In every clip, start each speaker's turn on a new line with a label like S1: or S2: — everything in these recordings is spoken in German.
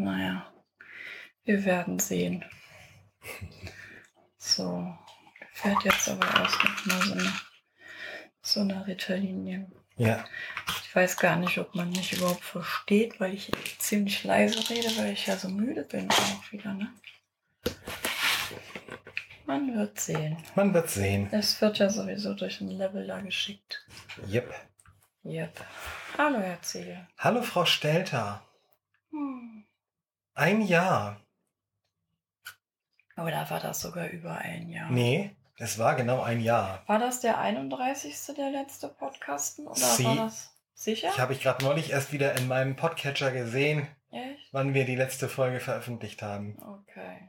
S1: Naja, wir werden sehen. So, fährt jetzt aber erst noch mal so eine, so eine Ritterlinie.
S2: Ja.
S1: Ich weiß gar nicht, ob man mich überhaupt versteht, weil ich ziemlich leise rede, weil ich ja so müde bin auch wieder, ne? Man wird sehen.
S2: Man wird sehen.
S1: Es wird ja sowieso durch einen Leveler geschickt.
S2: Yep.
S1: Yep. Hallo, Herr Ziegel.
S2: Hallo, Frau Stelter.
S1: Hm.
S2: Ein Jahr.
S1: Oder war das sogar über ein Jahr?
S2: Nee, es war genau ein Jahr.
S1: War das der 31. der letzte Podcasten? Oder
S2: Sie-
S1: war das sicher?
S2: Ich habe ich gerade neulich erst wieder in meinem Podcatcher gesehen,
S1: Echt?
S2: wann wir die letzte Folge veröffentlicht haben.
S1: Okay.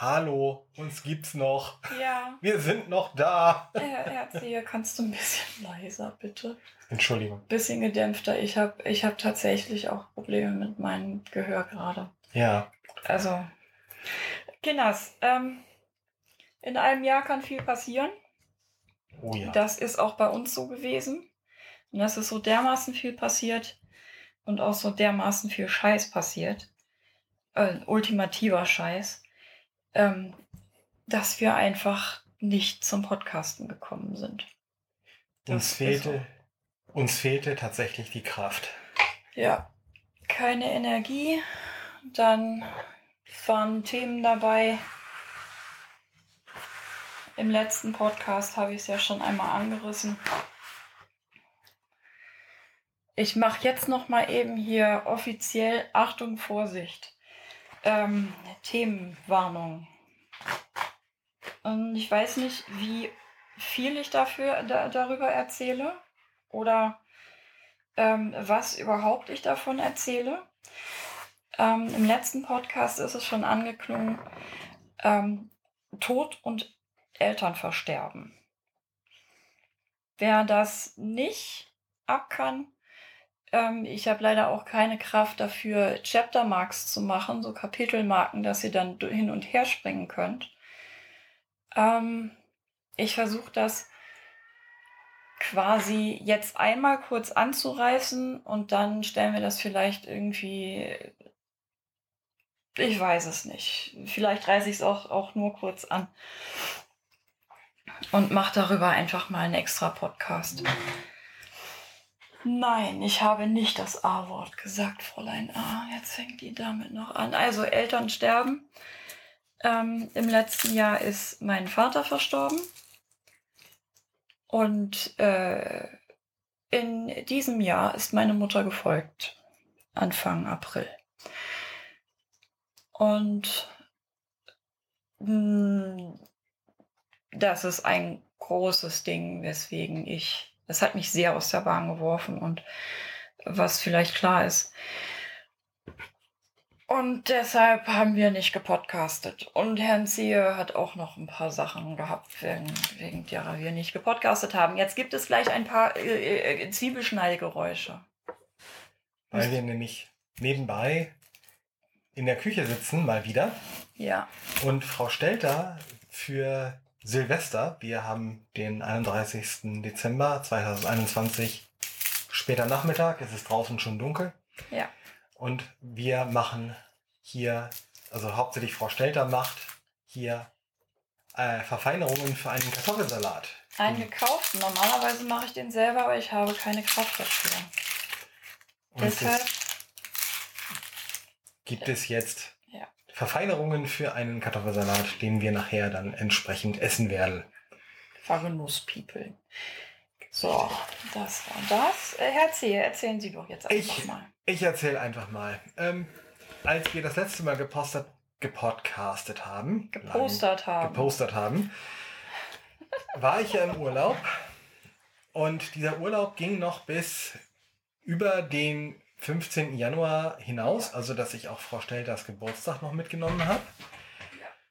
S2: Hallo, uns gibt's noch.
S1: Ja.
S2: Wir sind noch da.
S1: Herr Herr Ziegel, kannst du ein bisschen leiser, bitte?
S2: Entschuldigung.
S1: Bisschen gedämpfter. Ich habe ich hab tatsächlich auch Probleme mit meinem Gehör gerade.
S2: Ja,
S1: Also, Kinders, ähm, in einem Jahr kann viel passieren.
S2: oh ja.
S1: Das ist auch bei uns so gewesen. Und das ist so dermaßen viel passiert und auch so dermaßen viel Scheiß passiert. Äh, ultimativer Scheiß. Ähm, dass wir einfach nicht zum Podcasten gekommen sind.
S2: Uns
S1: ist
S2: fehlte, uns fehlte tatsächlich die Kraft.
S1: Ja, keine Energie. Dann waren Themen dabei. Im letzten Podcast habe ich es ja schon einmal angerissen. Ich mache jetzt noch mal eben hier offiziell Achtung, Vorsicht. Ähm, Themenwarnung. Und ich weiß nicht, wie viel ich dafür da, darüber erzähle oder ähm, was überhaupt ich davon erzähle. Ähm, Im letzten Podcast ist es schon angeklungen, ähm, Tod und Elternversterben. Wer das nicht ab kann, ähm, ich habe leider auch keine Kraft dafür, Chaptermarks zu machen, so Kapitelmarken, dass ihr dann hin und her springen könnt. Ähm, ich versuche das quasi jetzt einmal kurz anzureißen und dann stellen wir das vielleicht irgendwie. Ich weiß es nicht. Vielleicht reiße ich es auch, auch nur kurz an. Und mache darüber einfach mal einen extra Podcast. Nein, ich habe nicht das A-Wort gesagt, Fräulein A. Jetzt fängt die damit noch an. Also Eltern sterben. Ähm, Im letzten Jahr ist mein Vater verstorben. Und äh, in diesem Jahr ist meine Mutter gefolgt. Anfang April. Und mh, das ist ein großes Ding, weswegen ich, das hat mich sehr aus der Bahn geworfen und was vielleicht klar ist. Und deshalb haben wir nicht gepodcastet. Und Herrn Ziehe hat auch noch ein paar Sachen gehabt, wegen, wegen derer wir nicht gepodcastet haben. Jetzt gibt es gleich ein paar äh, äh, Zwiebelschneidgeräusche.
S2: Weil wir nämlich nebenbei in der Küche sitzen, mal wieder.
S1: Ja.
S2: Und Frau Stelter für Silvester, wir haben den 31. Dezember 2021, später Nachmittag, es ist draußen schon dunkel.
S1: Ja.
S2: Und wir machen hier, also hauptsächlich Frau Stelter macht hier äh, Verfeinerungen für einen Kartoffelsalat.
S1: Einen gekauften. Normalerweise mache ich den selber, aber ich habe keine Kraft dafür.
S2: Und
S1: Deshalb,
S2: es gibt es jetzt. Verfeinerungen für einen Kartoffelsalat, den wir nachher dann entsprechend essen werden.
S1: Vergenuss-People. So, das war das. Äh, Herr Zehe, erzählen Sie doch jetzt einfach
S2: Ich,
S1: mal.
S2: ich erzähle einfach mal. Ähm, als wir das letzte Mal gepostet, gepodcastet haben,
S1: Gepostert haben.
S2: gepostert haben, war ich ja im Urlaub. Und dieser Urlaub ging noch bis über den 15. Januar hinaus, also dass ich auch Frau Stelters Geburtstag noch mitgenommen habe.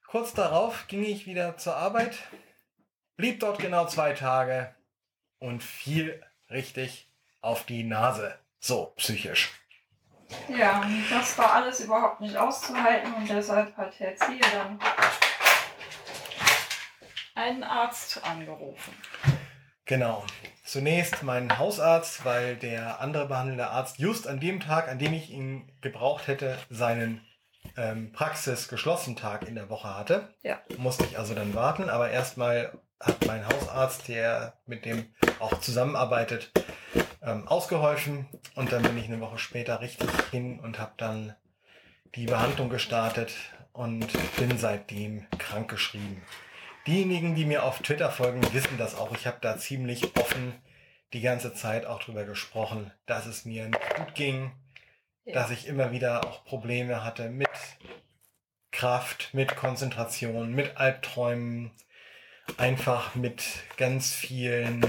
S2: Kurz darauf ging ich wieder zur Arbeit, blieb dort genau zwei Tage und fiel richtig auf die Nase. So, psychisch.
S1: Ja, das war alles überhaupt nicht auszuhalten und deshalb hat Herr Zehe dann einen Arzt angerufen.
S2: Genau. Zunächst meinen Hausarzt, weil der andere behandelnde Arzt just an dem Tag, an dem ich ihn gebraucht hätte, seinen ähm, praxisgeschlossenen Tag in der Woche hatte.
S1: Ja.
S2: Musste ich also dann warten, aber erstmal hat mein Hausarzt, der mit dem auch zusammenarbeitet, ähm, ausgeholfen und dann bin ich eine Woche später richtig hin und habe dann die Behandlung gestartet und bin seitdem krankgeschrieben. Diejenigen, die mir auf Twitter folgen, wissen das auch. Ich habe da ziemlich offen die ganze Zeit auch drüber gesprochen, dass es mir nicht gut ging,
S1: Ja.
S2: dass ich immer wieder auch Probleme hatte mit Kraft, mit Konzentration, mit Albträumen, einfach mit ganz vielen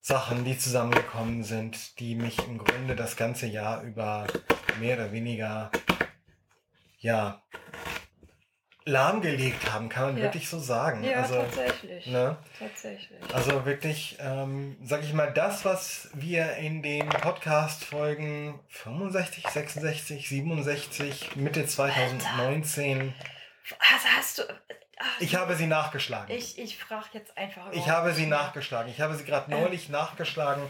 S2: Sachen, die zusammengekommen sind, die mich im Grunde das ganze Jahr über mehr oder weniger, ja, lahmgelegt haben, kann man
S1: Ja.
S2: wirklich so sagen.
S1: Ja,
S2: also,
S1: tatsächlich.
S2: ne?
S1: Tatsächlich.
S2: Also wirklich, ähm, sag ich mal, das, was wir in den Podcast-Folgen 65, 66, 67, Mitte 2019,
S1: Also hast du. Ach,
S2: ich habe sie nachgeschlagen.
S1: Ich, ich frage jetzt einfach.
S2: Ich habe sie nachgeschlagen. Ich habe sie gerade neulich nachgeschlagen,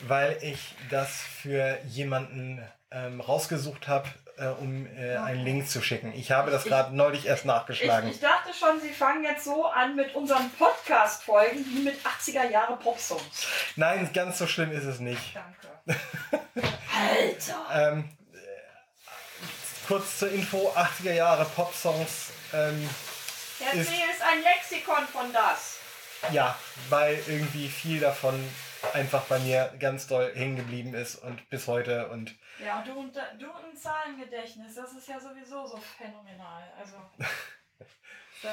S2: weil ich das für jemanden ähm, rausgesucht habe, äh, um äh, einen
S1: Okay.
S2: Link zu schicken. Ich habe das gerade neulich erst nachgeschlagen.
S1: Ich, ich dachte schon, Sie fangen jetzt so an mit unseren Podcast-Folgen wie mit 80er Jahre Popsongs.
S2: Nein, ganz so schlimm ist es nicht.
S1: Danke. Alter!
S2: Ähm, äh, kurz zur Info, 80er Jahre Popsongs. Ähm,
S1: Herr
S2: ist-
S1: ist ein Lexikon von das.
S2: ja, weil irgendwie viel davon einfach bei mir ganz doll hängen geblieben ist und bis heute und
S1: Ja, du und, du und ein Zahlengedächtnis, das ist ja sowieso so phänomenal. Also. da,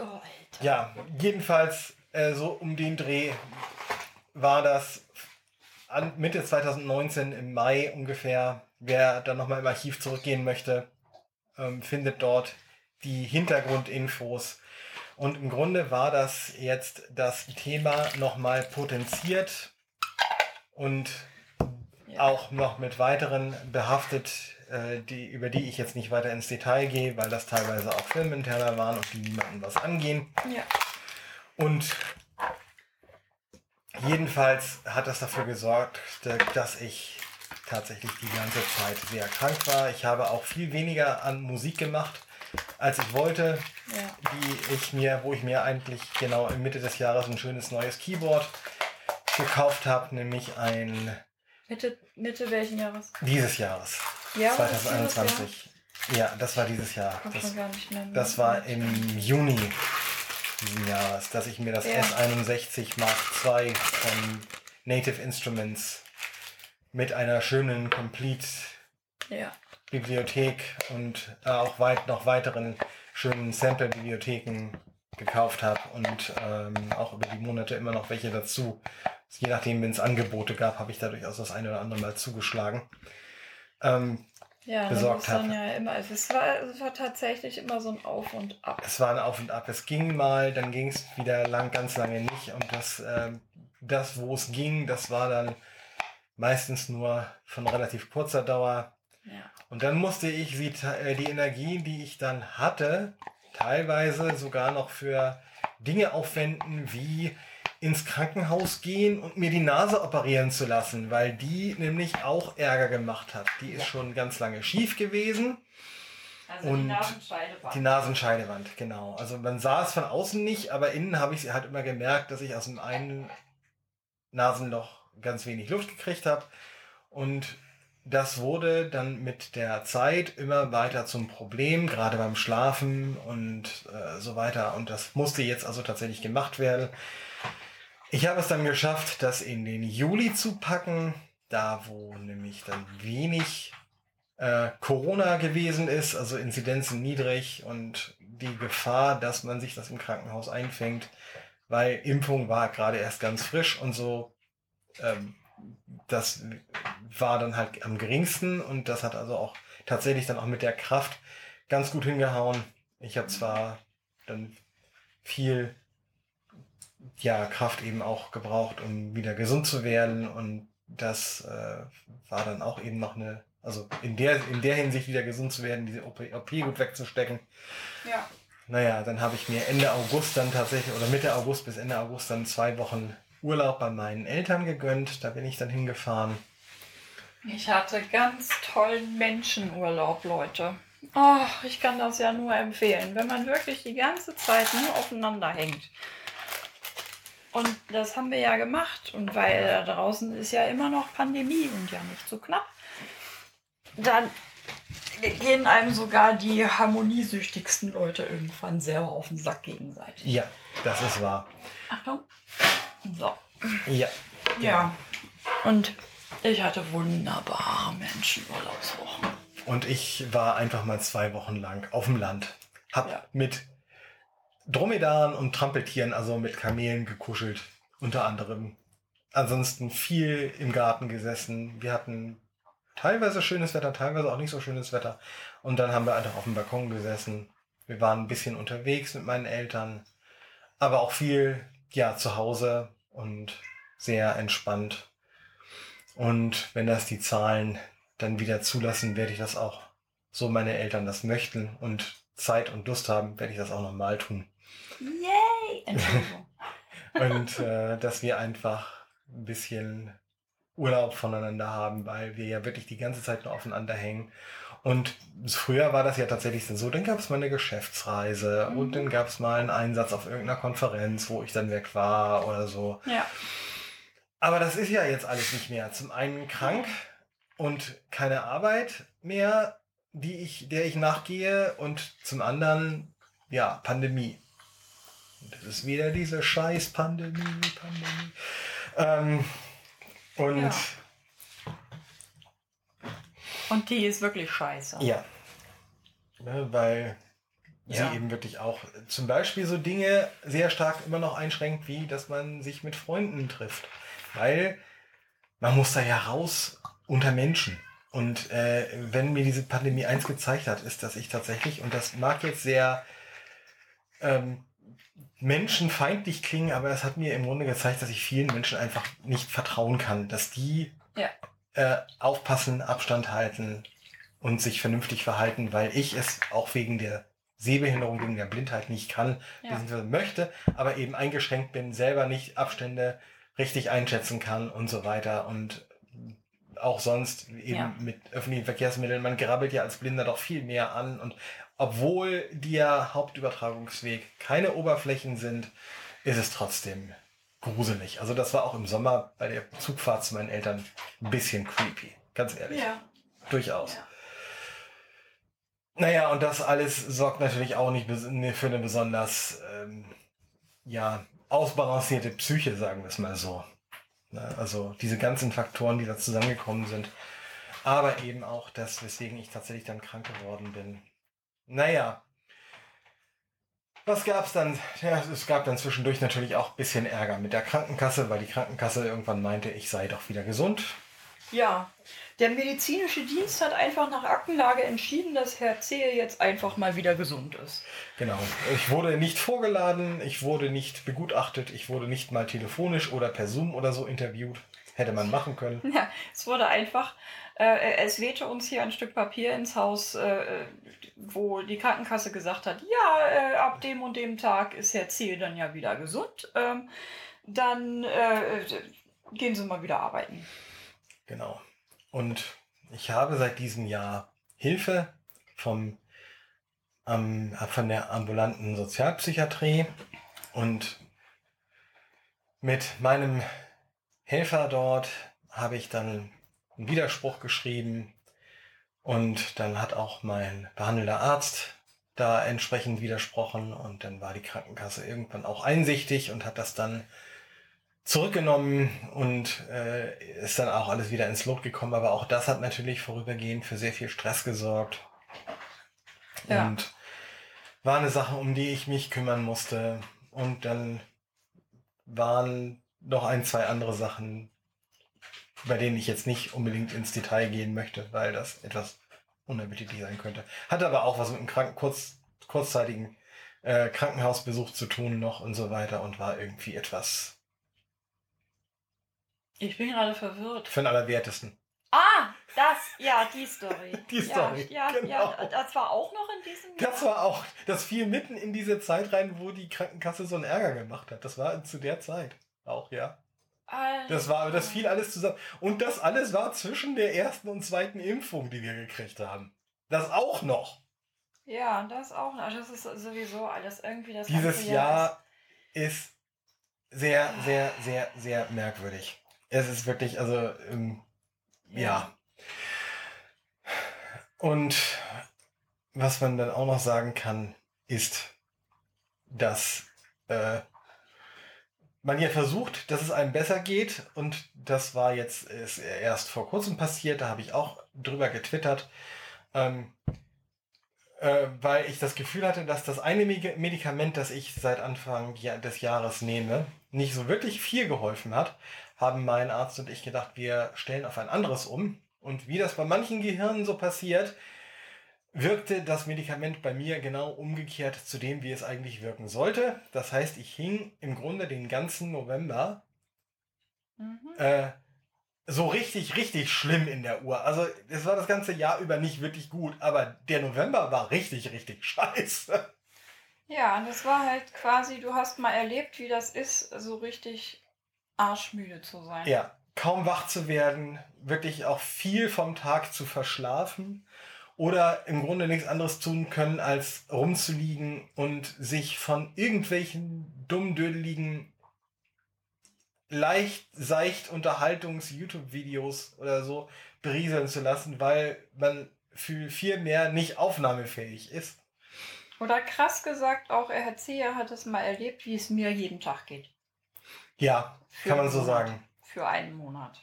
S1: oh, Alter.
S2: ja, jedenfalls äh, so um den Dreh war das an Mitte 2019 im Mai ungefähr. Wer dann nochmal im Archiv zurückgehen möchte, ähm, findet dort die Hintergrundinfos. Und im Grunde war das jetzt das Thema nochmal potenziert und
S1: Ja.
S2: auch noch mit weiteren behaftet, äh, die, über die ich jetzt nicht weiter ins Detail gehe, weil das teilweise auch filminterner waren und die niemanden was angehen.
S1: Ja.
S2: Und jedenfalls hat das dafür gesorgt, dass ich tatsächlich die ganze Zeit sehr krank war. Ich habe auch viel weniger an Musik gemacht, als ich wollte,
S1: ja.
S2: die ich mir, wo ich mir eigentlich genau in Mitte des Jahres ein schönes neues Keyboard gekauft habe, nämlich ein
S1: Mitte, Mitte welchen Jahres?
S2: dieses Jahres,
S1: Ja, das ist
S2: 2021. Ja, das war dieses Jahr.
S1: Kommt
S2: Das,
S1: gar nicht mehr. mit.
S2: das war im Juni diesen Jahres, dass ich mir das
S1: Ja.
S2: S61 Mark II von Native Instruments mit einer schönen Complete
S1: Ja.
S2: Bibliothek und äh, auch weit noch weiteren schönen Sample-Bibliotheken gekauft habe und ähm, auch über die Monate immer noch welche dazu. Je nachdem, wenn es Angebote gab, habe ich da durchaus das eine oder andere Mal zugeschlagen. Ähm,
S1: Ja,
S2: besorgt
S1: dann ja immer. Es war, es war tatsächlich immer so ein Auf und Ab.
S2: es war ein Auf und Ab. Es ging mal, dann ging es wieder lang, ganz lange nicht. Und das, ähm, das, wo es ging, das war dann meistens nur von relativ kurzer Dauer.
S1: Ja.
S2: Und dann musste ich te- äh, die Energie, die ich dann hatte, teilweise sogar noch für Dinge aufwenden, wie ins Krankenhaus gehen und mir die Nase operieren zu lassen, weil die nämlich auch Ärger gemacht hat. Die ist
S1: Ja.
S2: schon ganz lange schief gewesen.
S1: Also
S2: Und
S1: die Nasenscheidewand.
S2: Die Nasenscheidewand, genau. Also man sah es von außen nicht, aber innen habe ich sie halt immer gemerkt, dass ich aus dem einen Nasenloch ganz wenig Luft gekriegt habe. Und das wurde dann mit der Zeit immer weiter zum Problem, gerade beim Schlafen und äh, so weiter. Und das musste jetzt also tatsächlich gemacht werden. Ich habe es dann geschafft, das in den Juli zu packen, da wo nämlich dann wenig äh, Corona gewesen ist, also Inzidenzen niedrig und die Gefahr, dass man sich das im Krankenhaus einfängt, weil Impfung war gerade erst ganz frisch und so, ähm, das war dann halt am geringsten und das hat also auch tatsächlich dann auch mit der Kraft ganz gut hingehauen. Ich habe zwar dann viel ja, Kraft eben auch gebraucht, um wieder gesund zu werden und das äh, war dann auch eben noch eine also in der, in der Hinsicht wieder gesund zu werden, diese OP, OP gut wegzustecken.
S1: Ja.
S2: naja, dann habe ich mir Ende August dann tatsächlich, oder Mitte August bis Ende August dann zwei Wochen Urlaub bei meinen Eltern gegönnt. Da bin ich dann hingefahren.
S1: Ich hatte ganz tollen Menschenurlaub, Leute. Oh, ich kann das ja nur empfehlen, wenn man wirklich die ganze Zeit nur aufeinander hängt. Und das haben wir ja gemacht. Und weil da draußen ist ja immer noch Pandemie und ja nicht so knapp, dann gehen einem sogar die harmoniesüchtigsten Leute irgendwann selber auf den Sack gegenseitig.
S2: Ja, das ist wahr.
S1: Achtung. So.
S2: Ja.
S1: Ja. Und ich hatte wunderbare Menschenurlaubswochen.
S2: Und ich war einfach mal zwei Wochen lang auf dem Land. Hab
S1: Ja.
S2: mit Dromedaren und Trampeltieren, also mit Kamelen gekuschelt, unter anderem. Ansonsten viel im Garten gesessen. Wir hatten teilweise schönes Wetter, teilweise auch nicht so schönes Wetter. Und dann haben wir einfach auf dem Balkon gesessen. Wir waren ein bisschen unterwegs mit meinen Eltern, aber auch viel, ja, zu Hause und sehr entspannt. Und wenn das die Zahlen dann wieder zulassen, werde ich das auch, so meine Eltern das möchten und Zeit und Lust haben, werde ich das auch nochmal tun.
S1: Yay! Entschuldigung.
S2: Und äh, dass wir einfach ein bisschen Urlaub voneinander haben, weil wir ja wirklich die ganze Zeit nur aufeinander hängen. Und früher war das ja tatsächlich so, dann gab es mal eine Geschäftsreise
S1: Mhm.
S2: und dann gab es mal einen Einsatz auf irgendeiner Konferenz, wo ich dann weg war oder so.
S1: ja.
S2: Aber das ist ja jetzt alles nicht mehr. Zum einen krank und keine Arbeit mehr, die ich, der ich nachgehe, und zum anderen, ja, Pandemie. Das ist wieder diese scheiß Pandemie, Pandemie. Ähm, und
S1: Ja. Und die ist wirklich scheiße.
S2: ja, ne, weil
S1: Ja.
S2: sie eben wirklich auch zum Beispiel so Dinge sehr stark immer noch einschränkt, wie dass man sich mit Freunden trifft. Weil man muss da ja raus unter Menschen. Und äh, wenn mir diese Pandemie eins gezeigt hat, ist, dass ich tatsächlich, und das mag jetzt sehr ähm, menschenfeindlich klingen, aber es hat mir im Grunde gezeigt, dass ich vielen Menschen einfach nicht vertrauen kann, dass die
S1: Ja.
S2: äh, aufpassen, Abstand halten und sich vernünftig verhalten, weil ich es auch wegen der Sehbehinderung, wegen der Blindheit nicht kann,
S1: Ja.
S2: beziehungsweise möchte, aber eben eingeschränkt bin, selber nicht Abstände richtig einschätzen kann und so weiter und auch sonst eben
S1: Ja.
S2: mit öffentlichen Verkehrsmitteln, man grabbelt ja als Blinder doch viel mehr an und obwohl der Hauptübertragungsweg keine Oberflächen sind, ist es trotzdem gruselig. Also das war auch im Sommer bei der Zugfahrt zu meinen Eltern ein bisschen creepy, ganz ehrlich.
S1: Ja.
S2: Durchaus.
S1: Ja.
S2: Naja, und das alles sorgt natürlich auch nicht ne, für eine besonders ähm, ja, ausbalancierte Psyche, sagen wir es mal so. Ne, Also diese ganzen Faktoren, die da zusammengekommen sind. Aber eben auch das, weswegen ich tatsächlich dann krank geworden bin. Naja. Was gab's dann? Ja, es gab dann zwischendurch natürlich auch ein bisschen Ärger mit der Krankenkasse, weil die Krankenkasse irgendwann meinte, ich sei doch wieder gesund.
S1: Ja, der medizinische Dienst hat einfach nach Aktenlage entschieden, dass Herr Zehe jetzt einfach mal wieder gesund ist.
S2: Genau. Ich wurde nicht vorgeladen, ich wurde nicht begutachtet, ich wurde nicht mal telefonisch oder per Zoom oder so interviewt. Hätte man machen können.
S1: Ja, es wurde einfach, äh, es wehte uns hier ein Stück Papier ins Haus, äh, wo die Krankenkasse gesagt hat, ja, äh, ab dem und dem Tag ist Herr Zehe dann ja wieder gesund. Ähm, dann äh, gehen Sie mal wieder arbeiten.
S2: Genau. Und ich habe seit diesem Jahr Hilfe vom, ähm, von der ambulanten Sozialpsychiatrie und mit meinem Helfer dort habe ich dann einen Widerspruch geschrieben und dann hat auch mein behandelnder Arzt da entsprechend widersprochen und dann war die Krankenkasse irgendwann auch einsichtig und hat das dann zurückgenommen und äh, ist dann auch alles wieder ins Lot gekommen. Aber auch das hat natürlich vorübergehend für sehr viel Stress gesorgt.
S1: Ja.
S2: Und war eine Sache, um die ich mich kümmern musste. Und dann waren noch ein, zwei andere Sachen, bei denen ich jetzt nicht unbedingt ins Detail gehen möchte, weil das etwas unappetitlich sein könnte. Hatte aber auch was mit einem Kranken kurz, kurzzeitigen äh, Krankenhausbesuch zu tun noch und so weiter und war irgendwie etwas
S1: Ich bin gerade verwirrt.
S2: für den Allerwertesten.
S1: Ah! Das, ja, die Story.
S2: Die Story,
S1: Ja, ja,
S2: genau.
S1: ja, das war auch noch in diesem Jahr.
S2: Das war auch, das fiel mitten in diese Zeit rein, wo die Krankenkasse so einen Ärger gemacht hat. Das war zu der Zeit auch, ja.
S1: Alter.
S2: Das war, das fiel alles zusammen. Und das alles war zwischen der ersten und zweiten Impfung, die wir gekriegt haben. Das auch noch.
S1: Ja, das auch noch. Das ist sowieso alles irgendwie das
S2: Dieses
S1: ganze
S2: Jahr ist sehr, sehr, sehr, sehr merkwürdig. Es ist wirklich, also, ähm, ja.
S1: Ja.
S2: Und was man dann auch noch sagen kann, ist, dass äh, man ja versucht, dass es einem besser geht. Und das war jetzt ist erst vor kurzem passiert. Da habe ich auch drüber getwittert. Ähm, äh, weil ich das Gefühl hatte, dass das eine Medi- Medikament, das ich seit Anfang des Jahres nehme, nicht so wirklich viel geholfen hat, haben mein Arzt und ich gedacht, wir stellen auf ein anderes um. Und wie das bei manchen Gehirnen so passiert, wirkte das Medikament bei mir genau umgekehrt zu dem, wie es eigentlich wirken sollte. Das heißt, ich hing im Grunde den ganzen November
S1: Mhm.
S2: äh, so richtig, richtig schlimm in der Uhr. Also es war das ganze Jahr über nicht wirklich gut, aber der November war richtig, richtig scheiße.
S1: Ja, und das war halt quasi, du hast mal erlebt, wie das ist, so richtig arschmüde zu sein.
S2: Ja, kaum wach zu werden, wirklich auch viel vom Tag zu verschlafen oder im Grunde nichts anderes tun können, als rumzuliegen und sich von irgendwelchen dummdödeligen, leicht, seicht Unterhaltungs-YouTube-Videos oder so berieseln zu lassen, weil man für viel mehr nicht aufnahmefähig ist.
S1: Oder krass gesagt, auch er hat Zia hat es mal erlebt, wie es mir jeden Tag geht.
S2: Ja,
S1: Für
S2: kann man so
S1: Monat.
S2: sagen.
S1: Für einen Monat.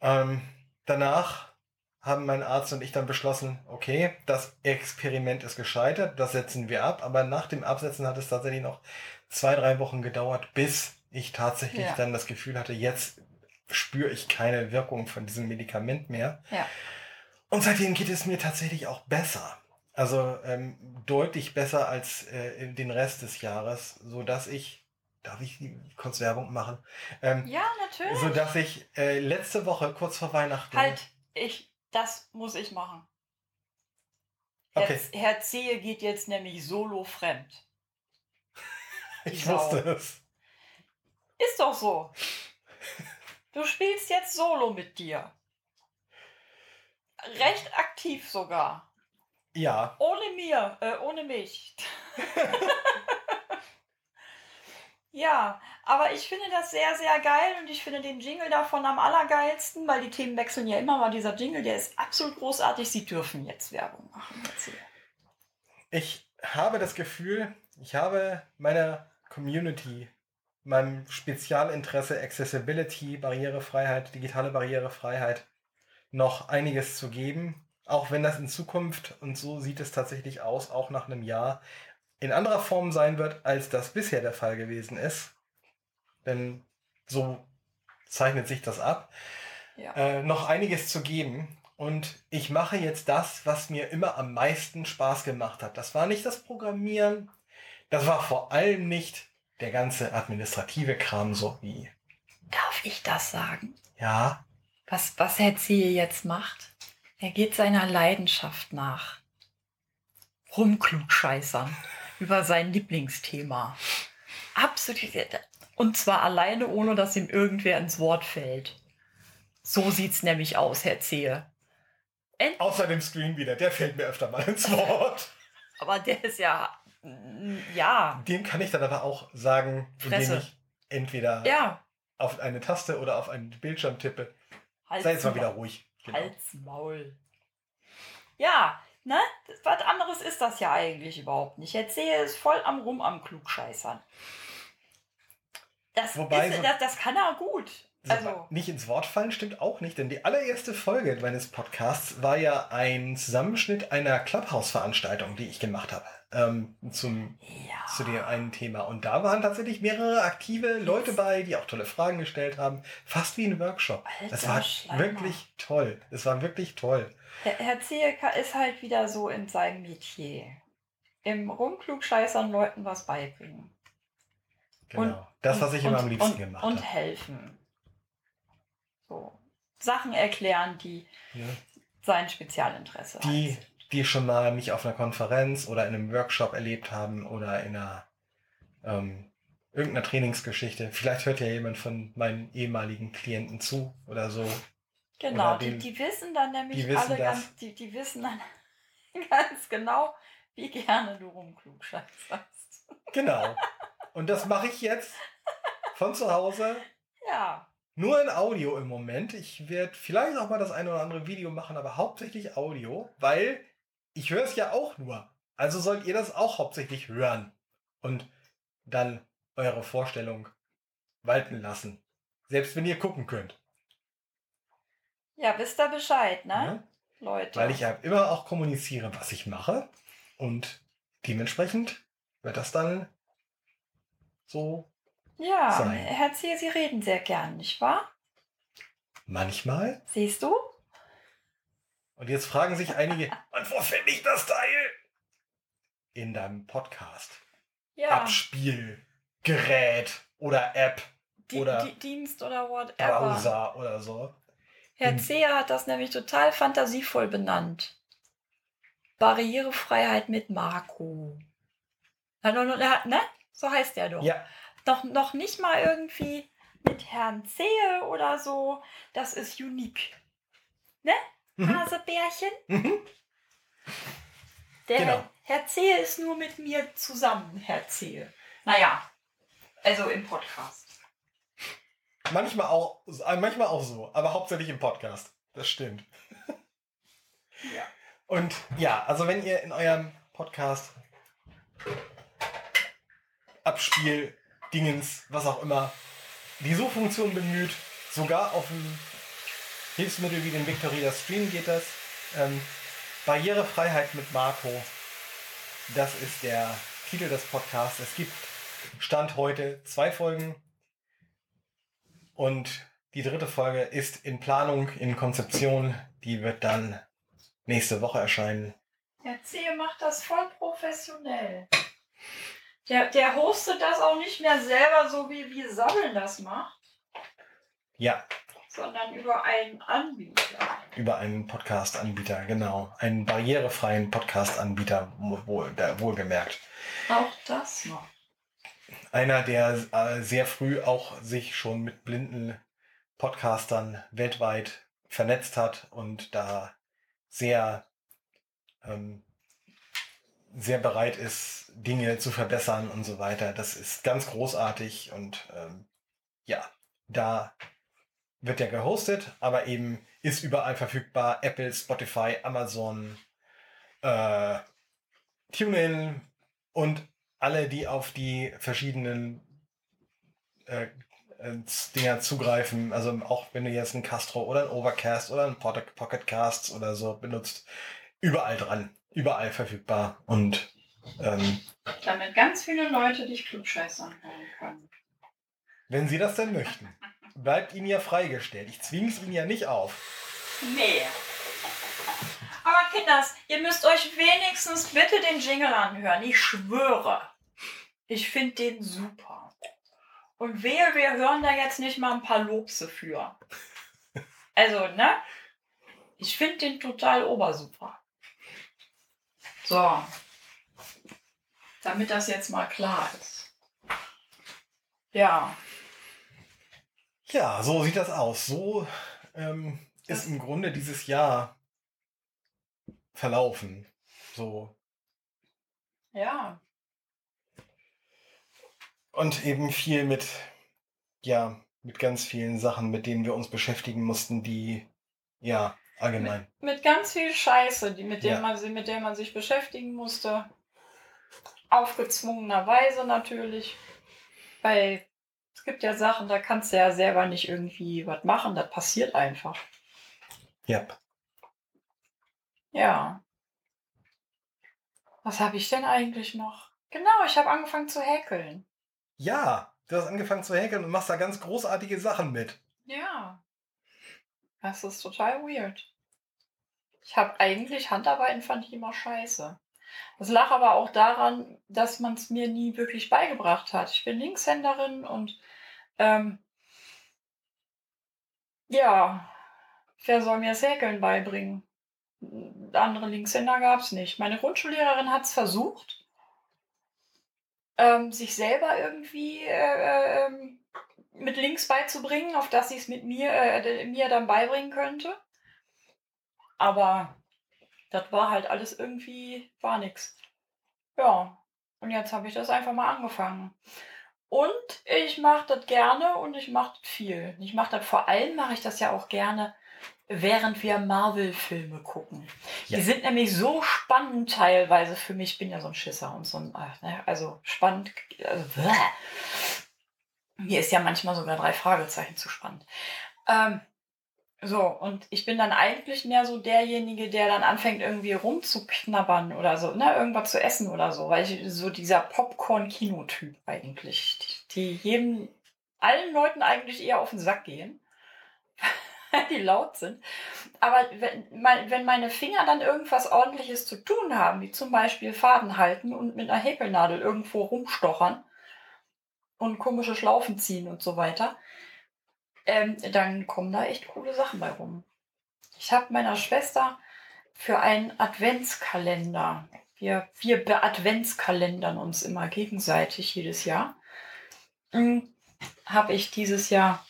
S2: Ähm, danach haben mein Arzt und ich dann beschlossen, okay, das Experiment ist gescheitert, das setzen wir ab. Aber nach dem Absetzen hat es tatsächlich noch zwei, drei Wochen gedauert, bis ich tatsächlich
S1: Ja.
S2: dann das Gefühl hatte, jetzt spüre ich keine Wirkung von diesem Medikament mehr.
S1: Ja.
S2: Und seitdem geht es mir tatsächlich auch besser. Also ähm, deutlich besser als äh, den Rest des Jahres, so dass ich, darf ich kurz Werbung machen? Ähm,
S1: Ja, natürlich.
S2: so dass ich äh, letzte Woche, kurz vor Weihnachten.
S1: Halt, ich, das muss ich machen.
S2: Okay,
S1: Herr, Herr Zehe geht jetzt nämlich solo fremd.
S2: ich
S1: Sau.
S2: wusste es.
S1: Ist doch so. Du spielst jetzt solo mit dir. Recht aktiv sogar.
S2: Ja,
S1: Ohne mir, äh, ohne mich. ja, aber ich finde das sehr, sehr geil und ich finde den Jingle davon am allergeilsten, weil die Themen wechseln ja immer, aber dieser Jingle, der ist absolut großartig. Sie dürfen jetzt Werbung machen. Erzähl.
S2: ich habe das Gefühl, ich habe meiner Community, meinem Spezialinteresse Accessibility, Barrierefreiheit, digitale Barrierefreiheit noch einiges zu geben. Auch wenn das in Zukunft, und so sieht es tatsächlich aus, auch nach einem Jahr, in anderer Form sein wird, als das bisher der Fall gewesen ist. Denn so zeichnet sich das ab.
S1: Ja.
S2: äh, noch einiges zu geben. Und ich mache jetzt das, was mir immer am meisten Spaß gemacht hat. Das war nicht das Programmieren. Das war vor allem nicht der ganze administrative Kram, so wie,
S1: Darf ich das sagen?
S2: ja,
S1: Was, was Herr Zehe jetzt macht? Er geht seiner Leidenschaft nach. Rumklugscheißern über sein Lieblingsthema. Absolut. Und zwar alleine, ohne dass ihm irgendwer ins Wort fällt. So sieht's nämlich aus, Herr Zehe. End
S2: außer dem Screen wieder, der fällt mir öfter mal ins Wort.
S1: aber der ist ja. mm, Ja.
S2: Dem kann ich dann aber auch sagen, indem ich entweder
S1: Ja.
S2: auf eine Taste oder auf einen Bildschirm tippe.
S1: Hals,
S2: Sei jetzt mal wieder ruhig. Genau.
S1: Hals, Maul. Ja, ne? Was anderes ist das ja eigentlich überhaupt nicht. Herr Zehe ist voll am Rum am Klugscheißern. Das,
S2: Wobei
S1: ist, das, das kann er gut.
S2: So,
S1: Also,
S2: Nicht ins Wort fallen stimmt auch nicht, denn die allererste Folge meines Podcasts war ja ein Zusammenschnitt einer Clubhouse-Veranstaltung, die ich gemacht habe. Ähm, zum,
S1: ja.
S2: zu dem einen Thema. Und da waren tatsächlich mehrere aktive Leute bei, die auch tolle Fragen gestellt haben. Fast wie ein Workshop.
S1: Alter
S2: Das war
S1: Schleimer.
S2: wirklich toll. Es war wirklich toll.
S1: Herr, Herr Zehe ka- ist halt wieder so in seinem Metier. Im Rumklugscheißern Leuten was beibringen.
S2: Genau.
S1: Und-
S2: das, was ich immer
S1: und,
S2: am liebsten
S1: und,
S2: gemacht
S1: Und
S2: habe.
S1: helfen. Sachen erklären, die
S2: Ja.
S1: sein Spezialinteresse
S2: Die,
S1: sind.
S2: die schon mal mich auf einer Konferenz oder in einem Workshop erlebt haben oder in einer ähm, irgendeiner Trainingsgeschichte. Vielleicht hört ja jemand von meinen ehemaligen Klienten zu oder so.
S1: Genau,
S2: oder
S1: die,
S2: den-
S1: die wissen dann nämlich
S2: die wissen
S1: alle
S2: das.
S1: ganz, die, die wissen dann ganz genau, wie gerne du rumklugscheißerst.
S2: Genau. Und das mache ich jetzt von zu Hause
S1: Ja,
S2: Nur in Audio im Moment. Ich werde vielleicht auch mal das eine oder andere Video machen, aber hauptsächlich Audio, weil ich höre es ja auch nur. Also sollt ihr das auch hauptsächlich hören und dann eure Vorstellung walten lassen. Selbst wenn ihr gucken könnt.
S1: ja, wisst ihr Bescheid, ne,
S2: Ja?
S1: Leute?
S2: Weil ich ja immer auch kommuniziere, was ich mache. Und dementsprechend wird das dann so
S1: ja,
S2: sein.
S1: Herr Zier, Sie reden sehr gern, nicht wahr?
S2: manchmal.
S1: Siehst du?
S2: Und jetzt fragen sich einige, und wo finde ich das Teil? In deinem Podcast.
S1: Ja,
S2: Abspielgerät oder App,
S1: Di
S2: oder
S1: Di Dienst oder whatever.
S2: Browser oder so.
S1: Herr. Zeher hat das nämlich total fantasievoll benannt. Barrierefreiheit mit Marco. Ne? So heißt der doch.
S2: Ja,
S1: Doch noch nicht mal irgendwie mit Herrn Zehe oder so. Das ist unique. Ne?
S2: Mhm.
S1: Hasebärchen?
S2: Mhm.
S1: Der
S2: Genau.
S1: Herr, Zehe ist nur mit mir zusammen, Herr Zehe. Naja, also im Podcast.
S2: manchmal auch, äh, manchmal auch so, aber hauptsächlich im Podcast. Das stimmt.
S1: Ja.
S2: Und ja, also wenn ihr in eurem Podcast Abspiel, Dingens, was auch immer, die Suchfunktion bemüht, sogar auf dem Hilfsmittel wie den Victoria Stream geht das. Ähm, Barrierefreiheit mit Marco, das ist der Titel des Podcasts. Es gibt Stand heute zwei Folgen und die dritte Folge ist in Planung, in Konzeption. Die wird dann nächste Woche erscheinen.
S1: Herr Zehe macht das voll professionell. Der, der hostet das auch nicht mehr selber so, wie, wie Sabbeln das macht,
S2: Ja,
S1: sondern über einen Anbieter.
S2: über einen Podcast-Anbieter, genau. Einen barrierefreien Podcast-Anbieter, wohl, wohlgemerkt.
S1: Auch das noch.
S2: Einer, der äh, sehr früh auch sich schon mit blinden Podcastern weltweit vernetzt hat und da sehr, ähm, sehr bereit ist, Dinge zu verbessern und so weiter. Das ist ganz großartig und ähm, ja, da wird er gehostet, aber eben ist überall verfügbar. Apple, Spotify, Amazon, äh, TuneIn und alle, die auf die verschiedenen äh, äh, Dinger zugreifen. Also auch wenn du jetzt ein Castro oder ein Overcast oder ein Pocket Pocket Casts oder so benutzt, überall dran, überall verfügbar und ähm,
S1: Damit ganz viele Leute dich klugscheißern können.
S2: wenn sie das denn möchten, bleibt ihnen ja freigestellt. Ich zwinge es ihnen ja nicht auf.
S1: Nee. Aber Kinders, ihr müsst euch wenigstens bitte den Jingle anhören. Ich schwöre. Ich finde den super. Und wehe, wir hören da jetzt nicht mal ein paar Lobse für. Also, ne? Ich finde den total obersuper. So. Damit das jetzt mal klar ist. Ja.
S2: Ja, so sieht das aus. So ähm, ist im Grunde dieses Jahr verlaufen. So.
S1: Ja.
S2: Und eben viel mit, ja, mit ganz vielen Sachen, mit denen wir uns beschäftigen mussten, die, ja, allgemein.
S1: mit ganz viel Scheiße, die, mit, dem
S2: Ja.
S1: man, mit der man sich beschäftigen musste. Aufgezwungenerweise natürlich. Weil es gibt ja Sachen, da kannst du ja selber nicht irgendwie was machen. Das passiert einfach.
S2: Ja.
S1: Ja. Was habe ich denn eigentlich noch? Genau, ich habe angefangen zu häkeln.
S2: Ja, du hast angefangen zu häkeln und machst da ganz großartige Sachen mit.
S1: Ja. Das ist total weird. Ich habe eigentlich Handarbeiten fand ich immer scheiße. Das lag aber auch daran, dass man es mir nie wirklich beigebracht hat. Ich bin Linkshänderin und ähm, ja, wer soll mir das Häkeln beibringen? Andere Linkshänder gab es nicht. Meine Grundschullehrerin hat es versucht, ähm, sich selber irgendwie äh, ähm, mit links beizubringen, auf dass sie es mit mir, äh, mir dann beibringen könnte. Aber das war halt alles irgendwie, war nix. Ja, und jetzt habe ich das einfach mal angefangen. Und ich mache das gerne und ich mache das viel. Ich mache das vor allem, mache ich das ja auch gerne, während wir Marvel-Filme gucken. Ja. Die sind nämlich so spannend teilweise für mich. Ich bin ja so ein Schisser und so ein, ne, also spannend. Also, Mir ist ja manchmal sogar drei Fragezeichen zu spannend. Ähm, so, und ich bin dann eigentlich mehr so derjenige, der dann anfängt, irgendwie rumzuknabbern oder so, ne, irgendwas zu essen oder so, weil ich so dieser Popcorn-Kino-Typ eigentlich, die, jedem, allen Leuten eigentlich eher auf den Sack gehen, die laut sind. Aber wenn, wenn meine Finger dann irgendwas ordentliches zu tun haben, wie zum Beispiel Faden halten und mit einer Häkelnadel irgendwo rumstochern und komische Schlaufen ziehen und so weiter, ähm, dann kommen da echt coole Sachen bei rum. Ich habe meiner Schwester für einen Adventskalender, wir, wir beadventskalendern uns immer gegenseitig jedes Jahr, hm, habe ich dieses Jahr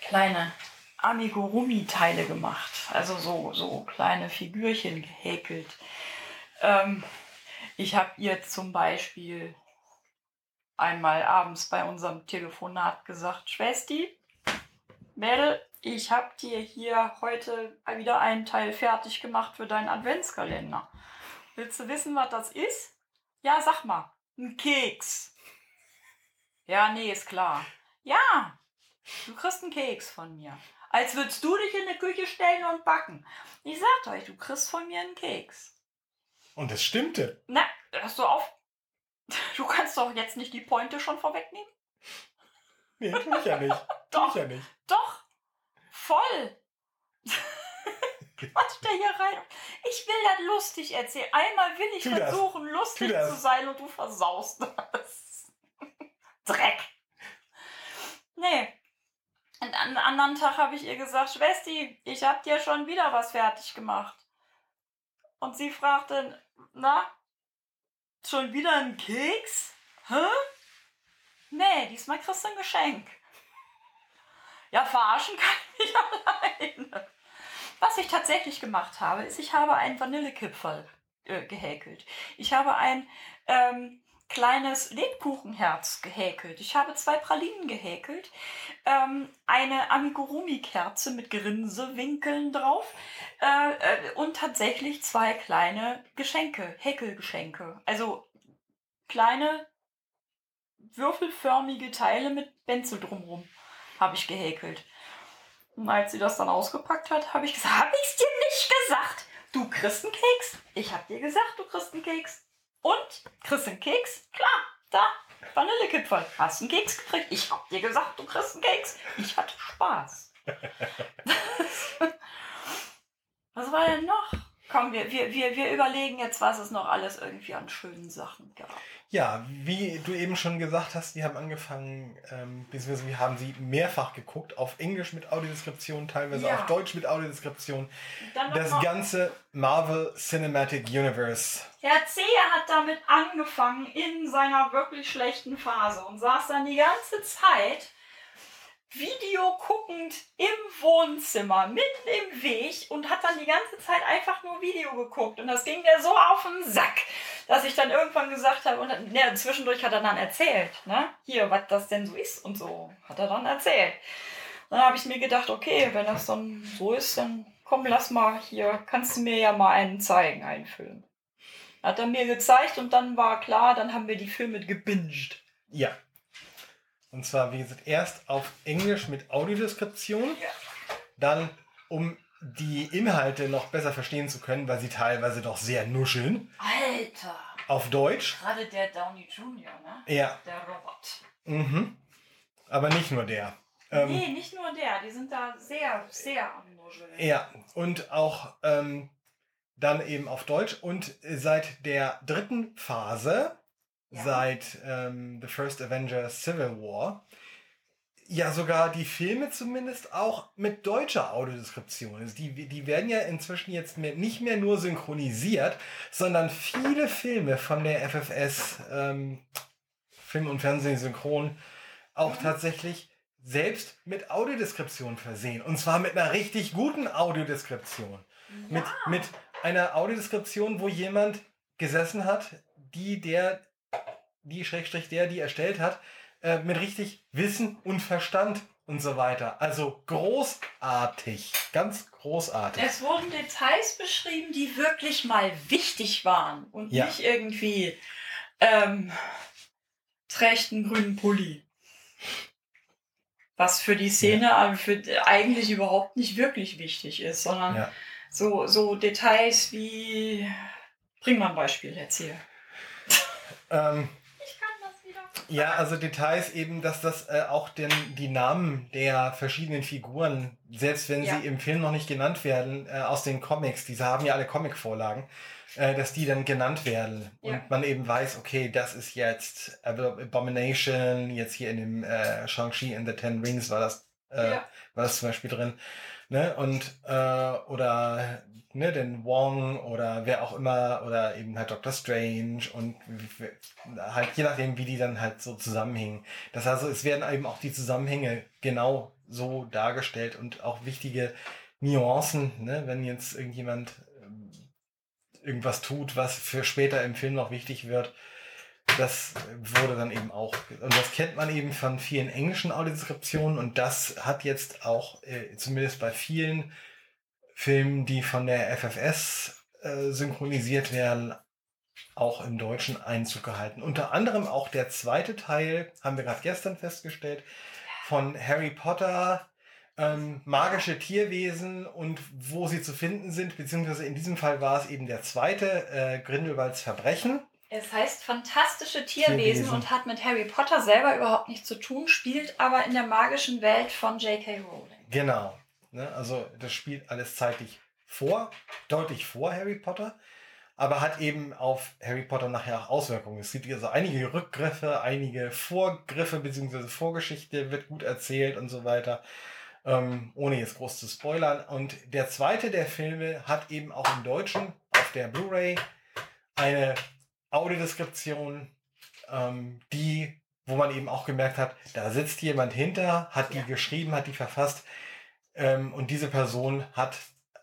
S1: kleine Amigurumi-Teile gemacht. Also so, so kleine Figürchen gehäkelt. Ähm, ich habe ihr zum Beispiel einmal abends bei unserem Telefonat gesagt, Schwesti, Mädel, ich habe dir hier heute wieder einen Teil fertig gemacht für deinen Adventskalender. Willst du wissen, was das ist? Ja, sag mal. Ein Keks. Ja, nee, ist klar. Ja, du kriegst einen Keks von mir. Als würdest du dich in die Küche stellen und backen. Ich sag euch, du kriegst von mir einen Keks.
S2: Und es stimmte.
S1: Na, hörst du auf? Du kannst doch jetzt nicht die Pointe schon vorwegnehmen?
S2: Nee, tu ich ja nicht.
S1: doch,
S2: ich ja nicht.
S1: Doch. Voll. Was der hier rein? Ich will das lustig erzählen. Einmal will ich tu versuchen, das. lustig zu sein und du versaust das. Dreck. Nee. Und an einem anderen Tag habe ich ihr gesagt, Schwesti, ich habe dir schon wieder was fertig gemacht. Und sie fragte, na, schon wieder ein Keks? Hä? Nee, diesmal kriegst du ein Geschenk. Ja, verarschen kann ich alleine. Was ich tatsächlich gemacht habe, ist, ich habe einen Vanillekipferl äh, gehäkelt. Ich habe ein ähm, kleines Lebkuchenherz gehäkelt. Ich habe zwei Pralinen gehäkelt. Ähm, eine Amigurumi-Kerze mit Grinsewinkeln drauf. Äh, äh, und tatsächlich zwei kleine Geschenke, Häkelgeschenke. Also kleine würfelförmige Teile mit Benzel drumherum habe ich gehäkelt. Und als sie das dann ausgepackt hat, habe ich gesagt, habe ich es dir nicht gesagt? Du kriegst einen Keks. Ich habe dir gesagt, du kriegst einen Keks. Und? Kriegst einen Keks? Klar, da, Vanillekipferl. Hast einen Keks gekriegt? Ich habe dir gesagt, du kriegst einen Keks. Ich hatte Spaß. Was war denn noch? Komm, wir, wir, wir, wir überlegen jetzt, was es noch alles irgendwie an schönen Sachen gab.
S2: Ja, wie du eben schon gesagt hast, die haben angefangen, ähm, beziehungsweise wir haben sie mehrfach geguckt, auf Englisch mit Audiodeskription, teilweise ja. auf Deutsch mit Audiodeskription. Das ganze Marvel Cinematic Universe.
S1: Herr Zehe hat damit angefangen in seiner wirklich schlechten Phase und saß dann die ganze Zeit Video guckend im Wohnzimmer, mitten im Weg und hat dann die ganze Zeit einfach nur Video geguckt. Und das ging mir so auf den Sack, dass ich dann irgendwann gesagt habe, und ja, zwischendurch hat er dann erzählt, ne? Hier, was das denn so ist und so, hat er dann erzählt. Dann habe ich mir gedacht, okay, wenn das dann so ist, dann komm, lass mal hier, kannst du mir ja mal einen zeigen, einen Film. Hat er mir gezeigt und dann war klar, dann haben wir die Filme gebinged.
S2: Ja, und zwar, wie gesagt, erst auf Englisch mit Audiodeskription, dann um die Inhalte noch besser verstehen zu können, weil sie teilweise doch sehr nuscheln.
S1: Alter!
S2: Auf Deutsch.
S1: Gerade der Downey Jr., ne?
S2: Ja.
S1: Der Robot.
S2: Mhm. Aber nicht nur der.
S1: Ähm, nee, nicht nur der. Die sind da sehr, sehr am Nuscheln.
S2: Ja, und auch ähm, dann eben auf Deutsch. Und seit der dritten Phase seit ähm, The First Avengers Civil War ja sogar die Filme zumindest auch mit deutscher Audiodeskription. Also die, die werden ja inzwischen jetzt mehr, nicht mehr nur synchronisiert, sondern viele Filme von der FFS ähm, Film und Fernsehen synchron auch mhm. tatsächlich selbst mit Audiodeskription versehen. Und zwar mit einer richtig guten Audiodeskription. Ja. Mit, mit einer Audiodeskription, wo jemand gesessen hat, die der, die Schrägstrich der, die erstellt hat, äh, mit richtig Wissen und Verstand und so weiter. Also großartig, ganz großartig.
S1: Es wurden Details beschrieben, die wirklich mal wichtig waren und ja. nicht irgendwie ähm, trägt einen grünen Pulli. Was für die Szene ja. für, eigentlich überhaupt nicht wirklich wichtig ist, sondern ja. so, so Details wie. Bring mal ein Beispiel jetzt hier.
S2: Ähm, ja, also Details eben, dass das äh, auch den, die Namen der verschiedenen Figuren, selbst wenn ja. sie im Film noch nicht genannt werden, äh, aus den Comics, diese haben ja alle Comic-Vorlagen, äh, dass die dann genannt werden ja. und man eben weiß, okay, das ist jetzt Abomination, jetzt hier in dem äh, Shang-Chi in the Ten Rings war das, äh, ja. war das zum Beispiel drin. Ne? Und äh, oder ne, den Wong oder wer auch immer oder eben halt Doctor Strange und halt je nachdem, wie die dann halt so zusammenhängen. Das heißt, es werden eben auch die Zusammenhänge genau so dargestellt und auch wichtige Nuancen, ne? wenn jetzt irgendjemand ähm, irgendwas tut, was für später im Film noch wichtig wird. Das wurde dann eben auch, und das kennt man eben von vielen englischen Audiodeskriptionen und das hat jetzt auch äh, zumindest bei vielen Filmen, die von der FFS äh, synchronisiert werden, auch im Deutschen Einzug gehalten. Unter anderem auch der zweite Teil, haben wir gerade gestern festgestellt, von Harry Potter, ähm, magische Tierwesen und wo sie zu finden sind, beziehungsweise in diesem Fall war es eben der zweite, äh, Grindelwalds Verbrechen.
S1: Es heißt fantastische Tierwesen, Tierwesen, und hat mit Harry Potter selber überhaupt nichts zu tun, spielt aber in der magischen Welt von J.K. Rowling.
S2: Genau. Ne? Also das spielt alles zeitlich vor, deutlich vor Harry Potter, aber hat eben auf Harry Potter nachher auch Auswirkungen. Es gibt also einige Rückgriffe, einige Vorgriffe bzw. Vorgeschichte wird gut erzählt und so weiter. Ähm, ohne jetzt groß zu spoilern. Und der zweite der Filme hat eben auch im Deutschen auf der Blu-ray eine Audiodeskription, ähm, die, wo man eben auch gemerkt hat, da sitzt jemand hinter, hat die ja. geschrieben, hat die verfasst. Ähm, und diese Person hat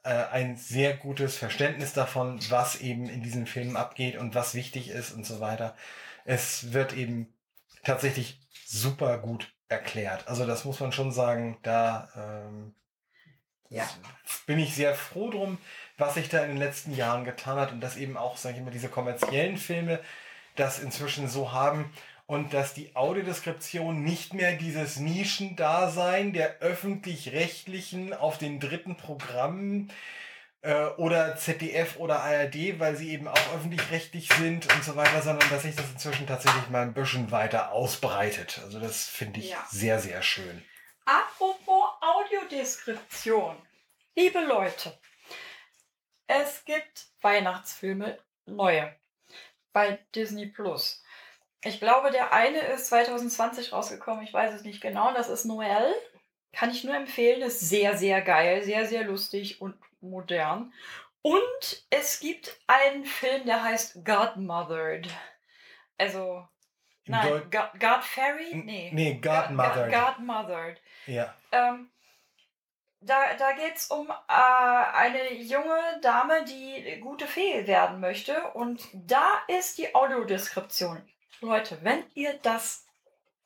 S2: äh, ein sehr gutes Verständnis davon, was eben in diesen Filmen abgeht und was wichtig ist und so weiter. Es wird eben tatsächlich super gut erklärt. Also das muss man schon sagen, da ähm, ja. bin ich sehr froh drum, was sich da in den letzten Jahren getan hat und dass eben auch, sage ich mal, diese kommerziellen Filme das inzwischen so haben und dass die Audiodeskription nicht mehr dieses Nischendasein der öffentlich-rechtlichen auf den dritten Programmen äh, oder ZDF oder ARD, weil sie eben auch öffentlich-rechtlich sind und so weiter, sondern dass sich das inzwischen tatsächlich mal ein bisschen weiter ausbreitet. Also das finde ich ja. sehr, sehr schön.
S1: Apropos Audiodeskription. Liebe Leute, es gibt Weihnachtsfilme, neue, bei Disney Plus. Ich glaube, der eine ist 2020 rausgekommen, ich weiß es nicht genau, das ist Noel. Kann ich nur empfehlen, ist sehr, sehr geil, sehr, sehr lustig und modern. Und es gibt einen Film, der heißt Godmothered. Also, nein, God, God Fairy? Nee.
S2: Nee, Godmothered.
S1: God, Godmothered.
S2: Ja.
S1: Ähm, da, da geht es um äh, eine junge Dame, die gute Fee werden möchte. Und da ist die Audiodeskription. Leute, wenn ihr das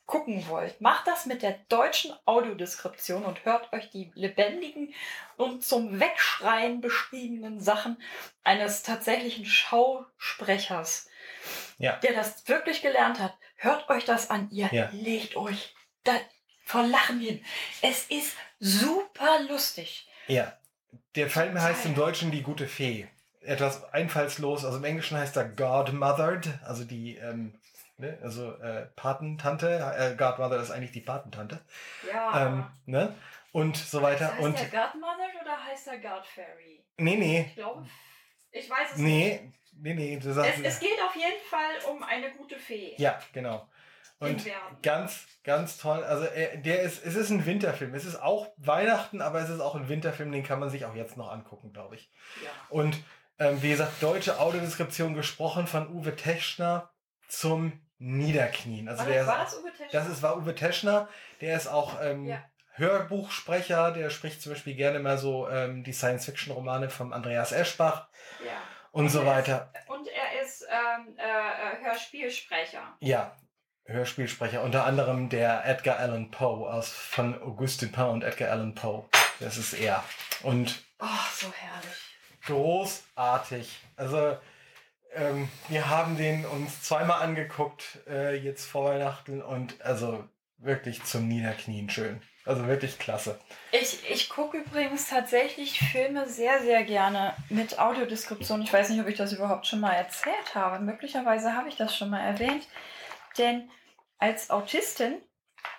S1: gucken wollt, macht das mit der deutschen Audiodeskription und hört euch die lebendigen und zum Wegschreien beschriebenen Sachen eines tatsächlichen Schausprechers, ja. der das wirklich gelernt hat. Hört euch das an. Ihr ja. legt euch da vor Lachen hin. Es ist super lustig.
S2: Ja. Der Film heißt im Deutschen die gute Fee. Etwas einfallslos. Also im Englischen heißt er Godmothered, also die, ähm, ne, also äh, Patentante. Äh, Godmother ist eigentlich die Patentante.
S1: Ja.
S2: Ähm, ne? Und so weiter.
S1: Heißt
S2: und
S1: der Godmother oder heißt der Godfairy?
S2: Nee,
S1: nee. Ich glaube, ich weiß es
S2: nee,
S1: nicht.
S2: Nee, nee, sagst.
S1: Es, es geht auf jeden Fall um eine gute Fee.
S2: Ja, genau. Und ganz, ganz toll. Also er, der ist, es ist ein Winterfilm. Es ist auch Weihnachten, aber es ist auch ein Winterfilm, den kann man sich auch jetzt noch angucken, glaube ich.
S1: Ja.
S2: Und ähm, wie gesagt, deutsche Audiodeskription gesprochen von Uwe Teschner zum Niederknien. Also
S1: War,
S2: der
S1: das, war
S2: ist,
S1: das Uwe Tesch?
S2: das ist, war Uwe Teschner, der ist auch ähm,
S1: Ja.
S2: Hörbuchsprecher, der spricht zum Beispiel gerne mal so ähm, die Science-Fiction-Romane von Andreas Eschbach
S1: ja.
S2: und so weiter.
S1: Und er ist ähm, äh, äh, Hörspielsprecher.
S2: Ja, Hörspielsprecher, unter anderem der Edgar Allan Poe aus von Auguste Dupin und Edgar Allan Poe. Das ist er. Und
S1: Oh, so herrlich.
S2: großartig. Also ähm, wir haben den uns zweimal angeguckt äh, jetzt vor Weihnachten und also wirklich zum Niederknien schön. Also wirklich klasse.
S1: Ich, ich gucke übrigens tatsächlich Filme sehr, sehr gerne mit Audiodeskription. Ich weiß nicht, ob ich das überhaupt schon mal erzählt habe. Möglicherweise habe ich das schon mal erwähnt. Denn als Autistin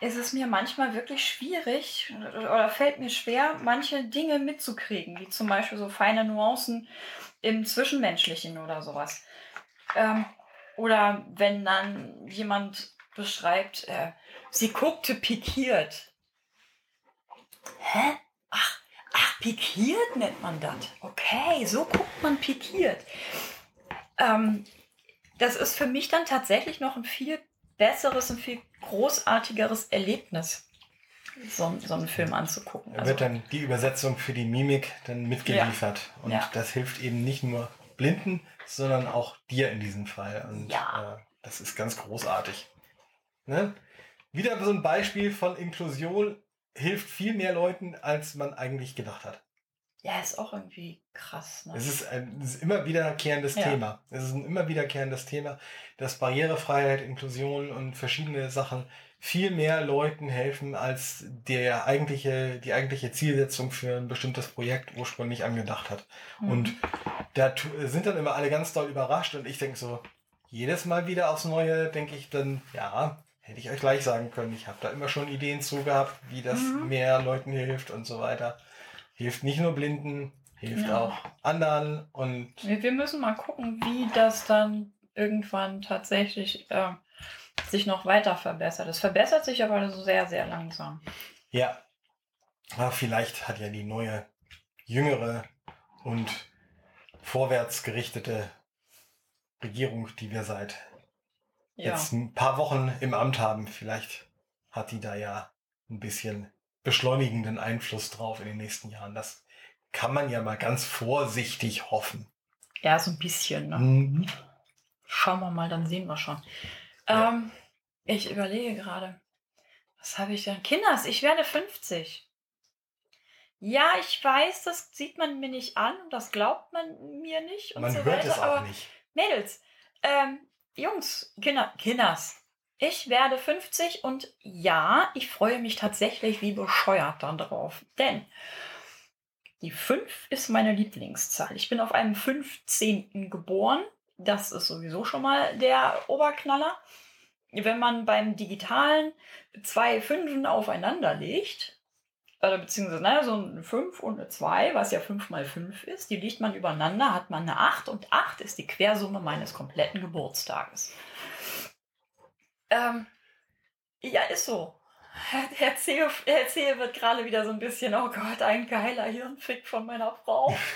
S1: ist es mir manchmal wirklich schwierig oder fällt mir schwer, manche Dinge mitzukriegen, wie zum Beispiel so feine Nuancen im Zwischenmenschlichen oder sowas. Ähm, oder wenn dann jemand beschreibt, äh, sie guckte pikiert. Hä? Ach, ach, pikiert nennt man das. Okay, so guckt man pikiert. Ähm, das ist für mich dann tatsächlich noch ein viel besseres und viel großartigeres Erlebnis, so, so einen Film anzugucken.
S2: Da
S1: Also,
S2: wird dann die Übersetzung für die Mimik dann mitgeliefert. Und
S1: Ja.
S2: das hilft eben nicht nur Blinden, sondern auch dir in diesem Fall. Und
S1: Ja.
S2: äh, das ist ganz großartig. Ne? Wieder so ein Beispiel von Inklusion hilft viel mehr Leuten, als man eigentlich gedacht hat.
S1: Ja, ist auch irgendwie krass. Ne?
S2: Es ist ein es ist immer wiederkehrendes
S1: Ja.
S2: Thema. Es ist ein immer wiederkehrendes Thema, dass Barrierefreiheit, Inklusion und verschiedene Sachen viel mehr Leuten helfen, als der eigentliche, die eigentliche Zielsetzung für ein bestimmtes Projekt ursprünglich angedacht hat.
S1: Mhm.
S2: Und da sind dann immer alle ganz doll überrascht und ich denke so, jedes Mal wieder aufs Neue denke ich dann, ja, hätte ich euch gleich sagen können. Ich habe da immer schon Ideen zu gehabt, wie das
S1: Mhm.
S2: mehr Leuten hilft und so weiter. Hilft nicht nur Blinden, hilft
S1: Ja.
S2: auch anderen und
S1: Wir, wir müssen mal gucken, wie das dann irgendwann tatsächlich äh, sich noch weiter verbessert. Es verbessert sich aber so sehr, sehr langsam.
S2: ja, aber vielleicht hat ja die neue, jüngere und vorwärtsgerichtete Regierung, die wir seit
S1: Ja.
S2: jetzt ein paar Wochen im Amt haben, vielleicht hat die da ja ein bisschen beschleunigenden Einfluss drauf in den nächsten Jahren. Das kann man ja mal ganz vorsichtig hoffen.
S1: ja, so ein bisschen. Ne?
S2: Mhm.
S1: Schauen wir mal, dann sehen wir schon.
S2: Ja.
S1: Ähm, ich überlege gerade, was habe ich denn? Kinders, ich werde 50. Ja, ich weiß, das sieht man mir nicht an und das glaubt man mir nicht und
S2: Man
S1: so
S2: hört
S1: weiter.
S2: es auch
S1: aber
S2: nicht.
S1: Mädels, ähm, Jungs, Kinder, Kinders, ich werde 50 und ja, ich freue mich tatsächlich wie bescheuert dann drauf. Denn die 5 ist meine Lieblingszahl. Ich bin auf einem 15. geboren. Das ist sowieso schon mal der Oberknaller. Wenn man beim Digitalen zwei Fünfen aufeinander legt, oder beziehungsweise naja, so eine 5 und eine 2, was ja 5 mal 5 ist, die legt man übereinander, hat man eine 8 und 8 ist die Quersumme meines kompletten Geburtstages. Ähm, ja, ist so. Herr Zehe, Herr Zehe wird gerade wieder so ein bisschen, oh Gott, ein geiler Hirnfick von meiner Frau.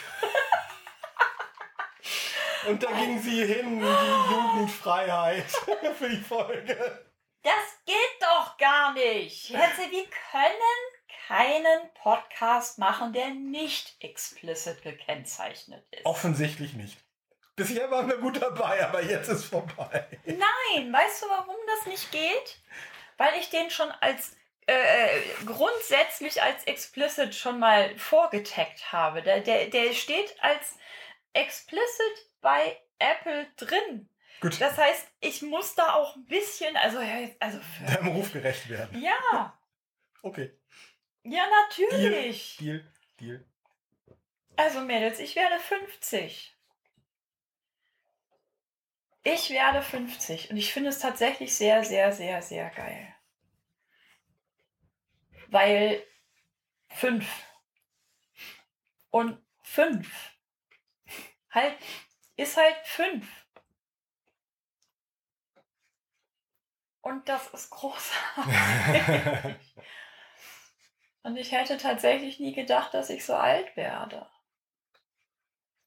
S2: Und da ging sie hin, die Jugendfreiheit für die Folge.
S1: Das geht doch gar nicht. Herr Zehe, wir können keinen Podcast machen, der nicht explicit gekennzeichnet ist.
S2: Offensichtlich nicht. Bisher waren wir gut dabei, aber jetzt ist vorbei.
S1: Nein, weißt du, warum das nicht geht? Weil ich den schon als äh, grundsätzlich als explicit schon mal vorgetaggt habe. Der, der, der steht als explicit bei Apple drin.
S2: Gut,
S1: Das heißt, ich muss da auch ein bisschen, also, also für,
S2: deinem Ruf gerecht werden.
S1: ja,
S2: Okay.
S1: ja, natürlich.
S2: Deal, Deal.
S1: Also Mädels, ich werde 50. Ich werde 50 und ich finde es tatsächlich sehr, sehr, sehr, sehr geil. Weil 5 und 5 halt ist halt 5. Und das ist großartig. und ich hätte tatsächlich nie gedacht, dass ich so alt werde.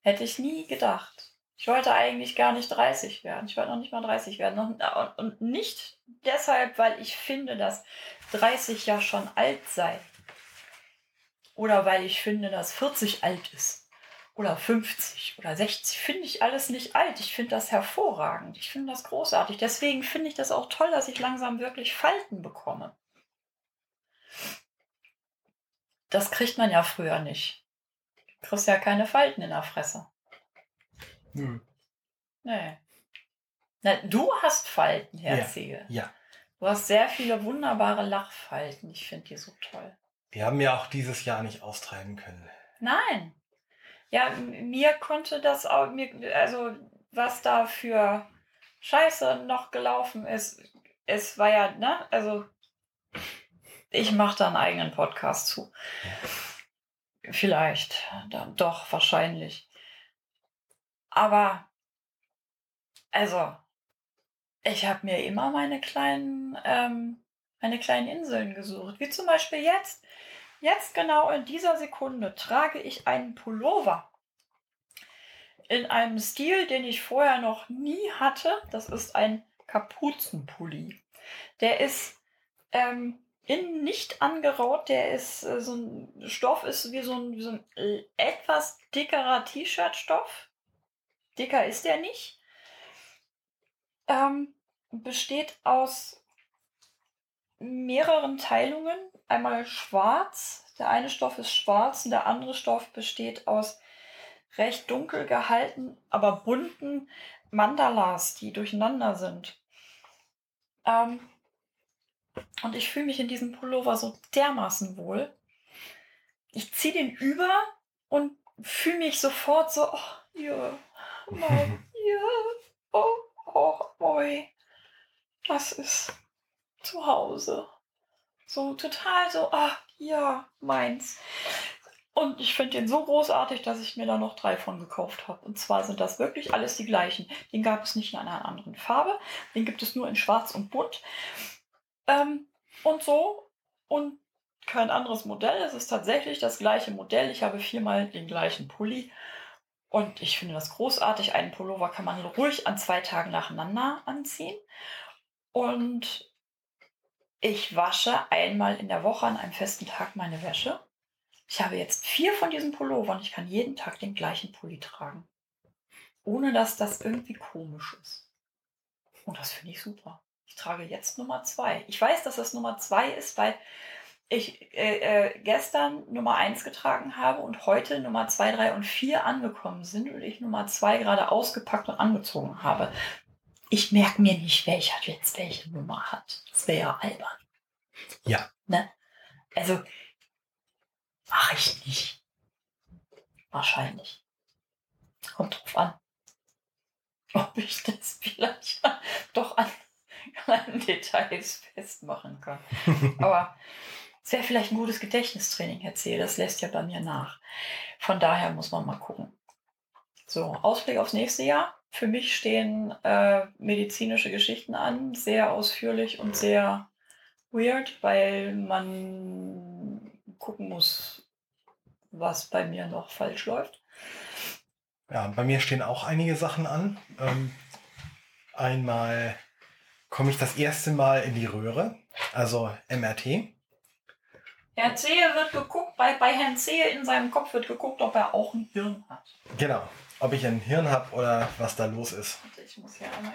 S1: Hätte ich nie gedacht. Ich wollte eigentlich gar nicht 30 werden. Ich wollte noch nicht mal 30 werden. Und nicht deshalb, weil ich finde, dass 30 ja schon alt sei. Oder weil ich finde, dass 40 alt ist. Oder 50 oder 60. Finde ich alles nicht alt. Ich finde das hervorragend. Ich finde das großartig. Deswegen finde ich das auch toll, dass ich langsam wirklich Falten bekomme. Das kriegt man ja früher nicht. Du kriegst ja keine Falten in der Fresse. Nö. Nee. Na, du hast Falten, Herzige.
S2: Ja. ja.
S1: Du hast sehr viele wunderbare Lachfalten. Ich finde die so toll.
S2: Die haben wir auch dieses Jahr nicht austreiben können.
S1: Nein. Ja, mir konnte das auch, mir, also was da für Scheiße noch gelaufen ist, es war ja, ne, also ich mache da einen eigenen Podcast zu. Vielleicht, dann doch, wahrscheinlich. Aber, also, ich habe mir immer meine kleinen, ähm, meine kleinen Inseln gesucht. Wie zum Beispiel jetzt. Jetzt genau in dieser Sekunde trage ich einen Pullover in einem Stil, den ich vorher noch nie hatte. Das ist ein Kapuzenpulli. Der ist ähm, innen nicht angeraut. Der ist äh, so ein Stoff ist wie so ein, wie so ein äh, etwas dickerer T-Shirt-Stoff. Dicker ist der nicht. Ähm, besteht aus mehreren Teilungen. Einmal schwarz. Der eine Stoff ist schwarz und der andere Stoff besteht aus recht dunkel gehalten, aber bunten Mandalas, die durcheinander sind. Ähm, und ich fühle mich in diesem Pullover so dermaßen wohl. Ich ziehe den über und fühle mich sofort so, oh, ja, mein, ja, oh, oh, oi. Das ist zu Hause. So total so, ach ja, meins. Und ich finde den so großartig, dass ich mir da noch drei von gekauft habe. Und zwar sind das wirklich alles die gleichen. Den gab es nicht in einer anderen Farbe. Den gibt es nur in schwarz und bunt. Ähm, und so. Und kein anderes Modell. Es ist tatsächlich das gleiche Modell. Ich habe viermal den gleichen Pulli. Und ich finde das großartig. Einen Pullover kann man ruhig an zwei Tagen nacheinander anziehen. Und ich wasche einmal in der Woche an einem festen Tag meine Wäsche. Ich habe jetzt vier von diesen Pullovern. Ich kann jeden Tag den gleichen Pulli tragen. Ohne dass das irgendwie komisch ist. Und das finde ich super. Ich trage jetzt Nummer zwei. Ich weiß, dass das Nummer zwei ist, weil ich äh, äh, gestern Nummer eins getragen habe und heute Nummer zwei, drei und vier angekommen sind und ich Nummer zwei gerade ausgepackt und angezogen habe. Ich merke mir nicht, welcher jetzt welche Nummer hat. Das wäre ja albern.
S2: Ja.
S1: Ne? Also, mache ich nicht. Wahrscheinlich. Kommt drauf an. Ob ich das vielleicht doch an kleinen Details festmachen kann. Aber es wäre vielleicht ein gutes Gedächtnistraining, Herr Zehl. Das lässt ja bei mir nach. Von daher muss man mal gucken. So, Ausblick aufs nächste Jahr. Für mich stehen äh, medizinische Geschichten an, sehr ausführlich und sehr weird, weil man gucken muss, was bei mir noch falsch läuft.
S2: Ja, bei mir stehen auch einige Sachen an. Ähm, einmal komme ich das erste Mal in die Röhre, also MRT.
S1: Herr Zehe wird geguckt, bei, bei Herrn Zehe in seinem Kopf wird geguckt, ob er auch ein Hirn hat.
S2: Genau, ob ich ein Hirn habe oder was da los ist.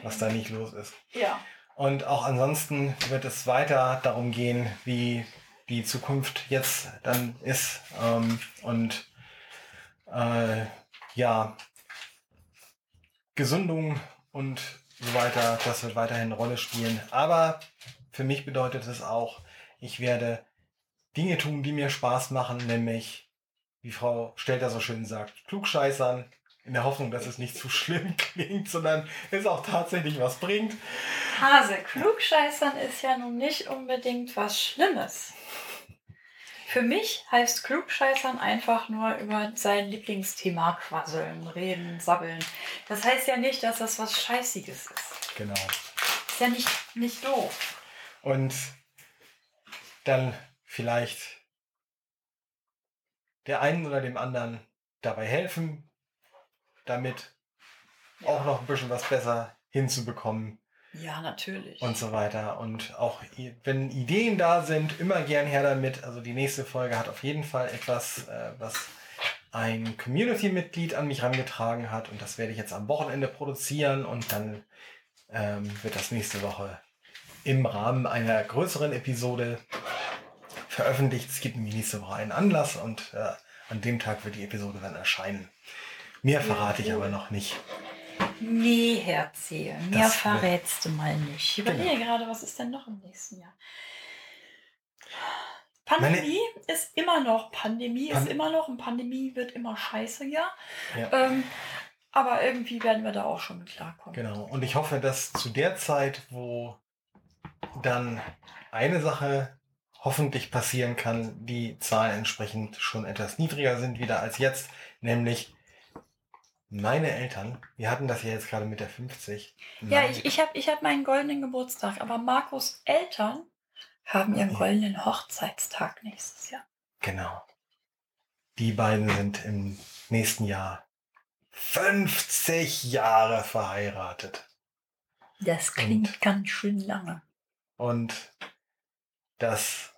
S2: was da nicht los ist.
S1: Ja.
S2: Und auch ansonsten wird es weiter darum gehen, wie die Zukunft jetzt dann ist. Ähm, und äh, ja, Gesundung und so weiter, das wird weiterhin eine Rolle spielen. Aber für mich bedeutet es auch, ich werde Dinge tun, die mir Spaß machen, nämlich, wie Frau Stelter so schön sagt, klugscheißern, in der Hoffnung, dass es nicht zu schlimm klingt, sondern es auch tatsächlich was bringt.
S1: Hase, klugscheißern ist ja nun nicht unbedingt was Schlimmes. Für mich heißt Klugscheißern einfach nur über sein Lieblingsthema quasseln, reden, sabbeln. Das heißt ja nicht, dass das was Scheißiges ist.
S2: Genau.
S1: Ist ja nicht, nicht doof.
S2: Und dann vielleicht der einen oder dem anderen dabei helfen, damit auch noch ein bisschen was besser hinzubekommen
S1: Ja, natürlich.
S2: und so weiter. Und auch wenn Ideen da sind, immer gern her damit. Also die nächste Folge hat auf jeden Fall etwas, äh, was ein Community-Mitglied an mich herangetragen hat. Und das werde ich jetzt am Wochenende produzieren und dann ähm, wird das nächste Woche im Rahmen einer größeren Episode veröffentlicht. Es gibt nämlich nächste Woche einen Anlass und äh, an dem Tag wird die Episode dann erscheinen. Mehr verrate ich aber noch nicht.
S1: Nee, Herzähl, mehr
S2: Das
S1: verrätst du mal nicht. Ich überlege
S2: Genau.
S1: gerade, was ist denn noch im nächsten Jahr? Pandemie ist immer noch, Pandemie
S2: Pan-
S1: ist immer noch und Pandemie wird immer scheiße, ja.
S2: Ja.
S1: Ähm, aber irgendwie werden wir da auch schon mit klarkommen.
S2: Genau. Und ich hoffe, dass zu der Zeit, wo dann eine Sache hoffentlich passieren kann, die Zahlen entsprechend schon etwas niedriger sind wieder als jetzt, nämlich meine Eltern, wir hatten das ja jetzt gerade mit der 50.
S1: Ja, ich, ich habe ich hab meinen goldenen Geburtstag, aber Markus Eltern haben ihren goldenen Hochzeitstag nächstes Jahr.
S2: Genau. Die beiden sind im nächsten Jahr 50 Jahre verheiratet.
S1: Das klingt ganz schön lange.
S2: Und das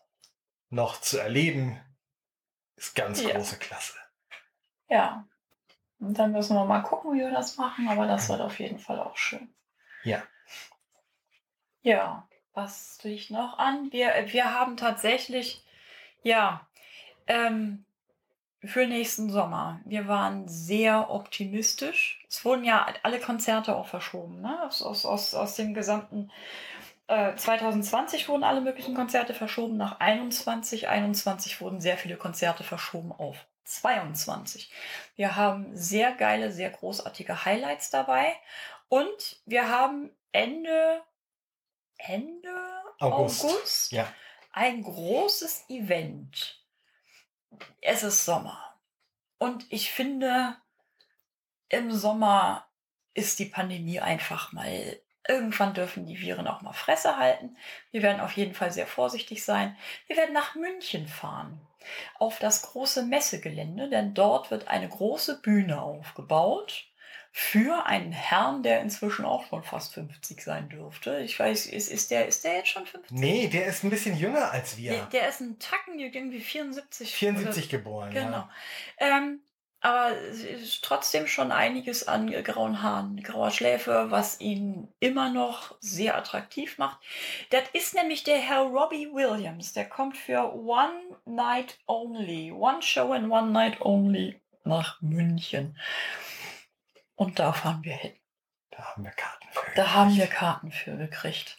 S2: noch zu erleben, ist ganz
S1: Ja.
S2: große Klasse.
S1: Ja. Und dann müssen wir mal gucken, wie wir das machen, aber das wird auf jeden Fall auch schön.
S2: Ja.
S1: Ja, was tue ich noch an? Wir, wir haben tatsächlich, ja, ähm, für nächsten Sommer. Wir waren sehr optimistisch. Es wurden ja alle Konzerte auch verschoben, ne? Aus, aus, aus, aus dem gesamten äh, 2020 wurden alle möglichen Konzerte verschoben nach 21. 21 wurden sehr viele Konzerte verschoben auf 22. Wir haben sehr geile, sehr großartige Highlights dabei. Und wir haben Ende, Ende
S2: August.
S1: August
S2: Ja.
S1: ein großes Event. Es ist Sommer. Und ich finde, im Sommer ist die Pandemie einfach mal. Irgendwann dürfen die Viren auch mal Fresse halten. Wir werden auf jeden Fall sehr vorsichtig sein. Wir werden nach München fahren. Auf das große Messegelände, denn dort wird eine große Bühne aufgebaut für einen Herrn, der inzwischen auch schon fast 50 sein dürfte. Ich weiß, ist, ist, der, ist der jetzt schon 50?
S2: Nee, der ist ein bisschen jünger als
S1: Der,
S2: wir.
S1: der ist ein Tacken, irgendwie 74.
S2: 74 geboren.
S1: Oder, genau.
S2: Ja.
S1: Ähm, aber trotzdem schon einiges an grauen Haaren, grauer Schläfe, was ihn immer noch sehr attraktiv macht. Das ist nämlich der Herr Robbie Williams. Der kommt für One Night Only, One Show and One Night Only nach München. Und da fahren wir hin.
S2: Da haben wir Karten für.
S1: Da haben wir. Karten für gekriegt.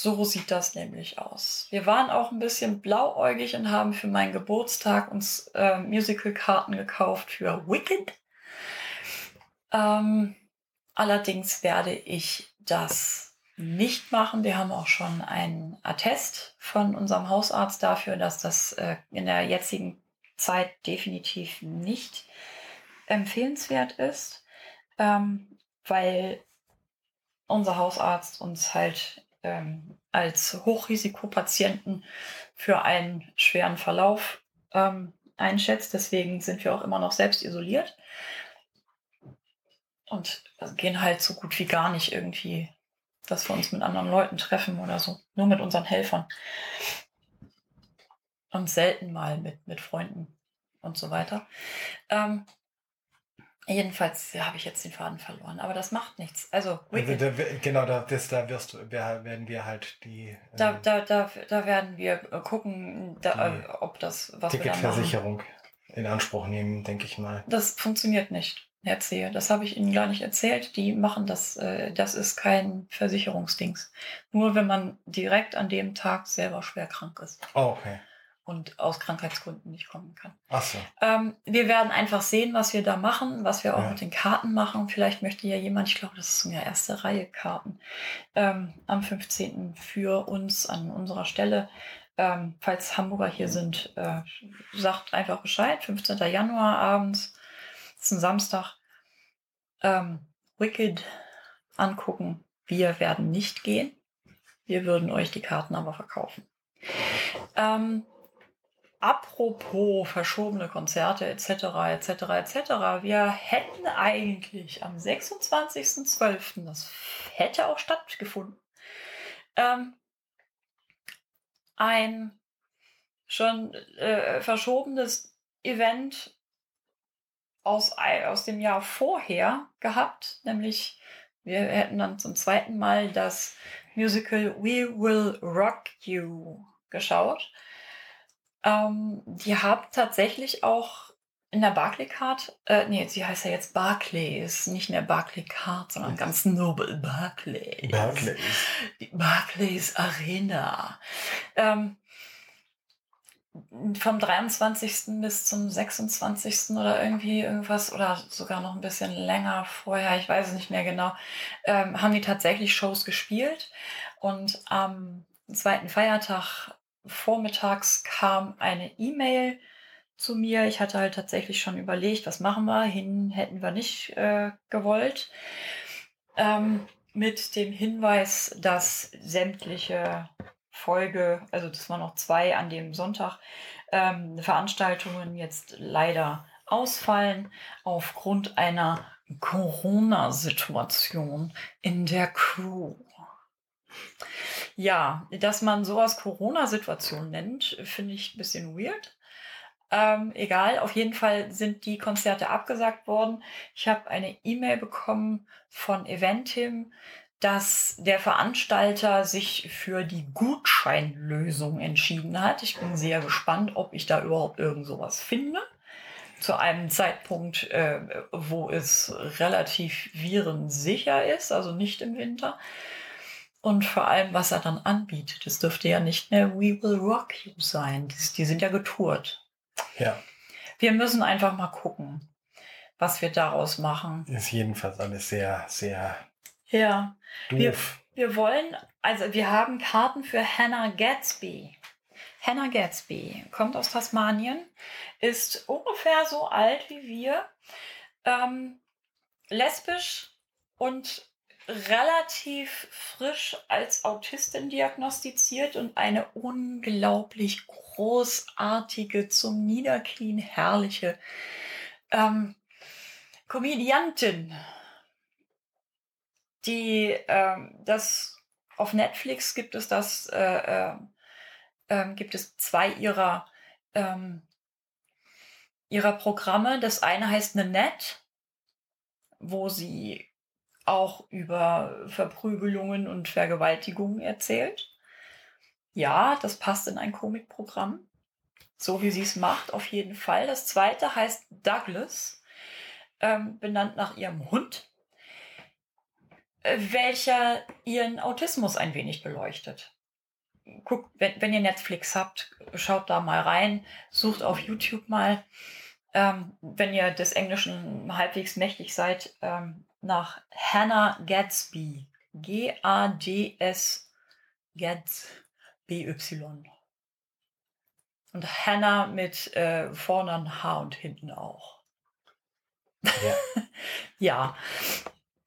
S1: So sieht das nämlich aus. Wir waren auch ein bisschen blauäugig und haben für meinen Geburtstag uns äh, Musical-Karten gekauft für Wicked. Ähm, allerdings werde ich das nicht machen. Wir haben auch schon einen Attest von unserem Hausarzt dafür, dass das äh, in der jetzigen Zeit definitiv nicht empfehlenswert ist, ähm, weil unser Hausarzt uns halt ähm, als Hochrisikopatienten für einen schweren Verlauf ähm, einschätzt. Deswegen sind wir auch immer noch selbst isoliert und gehen halt so gut wie gar nicht irgendwie, dass wir uns mit anderen Leuten treffen oder so. Nur mit unseren Helfern. Und selten mal mit, mit Freunden und so weiter. Ähm, jedenfalls habe ich jetzt den Faden verloren, aber das macht nichts. Also, Wicked,
S2: da, genau, da, das, da wirst, werden wir halt die äh,
S1: da, da, da, da werden wir äh, gucken, da, äh, ob das, was.
S2: Ticketversicherung in Anspruch nehmen, denke ich mal.
S1: Das funktioniert nicht, Herr Zehe. Das habe ich Ihnen gar nicht erzählt. Die machen das, äh, das ist kein Versicherungsdings. Nur wenn man direkt an dem Tag selber schwer krank ist
S2: Oh, okay.
S1: Und aus Krankheitsgründen nicht kommen kann.
S2: Ach so.
S1: Ähm, wir werden einfach sehen, was wir da machen, was wir auch
S2: Ja.
S1: mit den Karten machen. Vielleicht möchte ja jemand, ich glaube, das ist sogar erste Reihe Karten, ähm, am 15. für uns an unserer Stelle. Ähm, falls Hamburger hier sind, äh, sagt einfach Bescheid. 15. Januar abends, ist ein Samstag. Ähm, Wicked angucken. Wir werden nicht gehen. Wir würden euch die Karten aber verkaufen. Ähm, apropos verschobene Konzerte etc. etc. etc. Wir hätten eigentlich am 26.12. das hätte auch stattgefunden. Ähm, ein schon äh, verschobenes Event aus, aus dem Jahr vorher gehabt, nämlich wir hätten dann zum zweiten Mal das Musical We Will Rock You geschaut. Ähm, die haben tatsächlich auch in der Barclaycard, äh, nee, sie heißt ja jetzt Barclays, nicht mehr Barclaycard, sondern ganz nobel Barclays.
S2: Barclays.
S1: Die Barclays Arena. Ähm, vom 23. bis zum 26. oder irgendwie irgendwas oder sogar noch ein bisschen länger vorher, ich weiß es nicht mehr genau, ähm, haben die tatsächlich Shows gespielt. Und am zweiten Feiertag vormittags kam eine E-Mail zu mir. Ich hatte halt tatsächlich schon überlegt, was machen wir. Hin hätten wir nicht äh, gewollt. Ähm, mit dem Hinweis, dass sämtliche Folge, also das waren noch zwei an dem Sonntag, ähm, Veranstaltungen jetzt leider ausfallen aufgrund einer Corona-Situation in der Crew. Ja, dass man sowas Corona-Situation nennt, finde ich ein bisschen weird. Ähm, egal, auf jeden Fall sind die Konzerte abgesagt worden. Ich habe eine E-Mail bekommen von Eventim, dass der Veranstalter sich für die Gutscheinlösung entschieden hat. Ich bin sehr gespannt, ob ich da überhaupt irgend sowas finde. Zu einem Zeitpunkt, äh, wo es relativ virensicher ist, also nicht im Winter. Und vor allem, was er dann anbietet. Es dürfte ja nicht mehr We Will Rock You sein. Die, die sind ja getourt.
S2: Ja.
S1: Wir müssen einfach mal gucken, was wir daraus machen.
S2: Ist jedenfalls alles sehr, sehr
S1: Ja. Wir,
S2: doof.
S1: wir wollen, also wir haben Karten für Hannah Gatsby. Hannah Gatsby kommt aus Tasmanien, ist ungefähr so alt wie wir, ähm, lesbisch und relativ frisch als Autistin diagnostiziert und eine unglaublich großartige, zum Niederknien herrliche ähm, Komödiantin die ähm, das auf Netflix gibt es das äh, äh, ähm, gibt es zwei ihrer ähm, ihrer Programme. Das eine heißt Nanette, wo sie auch über Verprügelungen und Vergewaltigungen erzählt. Ja, das passt in ein Komikprogramm. So wie sie es macht, auf jeden Fall. Das zweite heißt Douglas, ähm, benannt nach ihrem Hund äh, welcher ihren Autismus ein wenig beleuchtet. Guckt, wenn, wenn ihr Netflix habt, schaut da mal rein, sucht auf YouTube mal, ähm, wenn ihr des Englischen halbwegs mächtig seid, ähm, nach Hannah Gadsby. G-A-D-S Gads B-Y. Und Hannah mit äh, vorne ein H und hinten auch.
S2: Ja.
S1: Ja,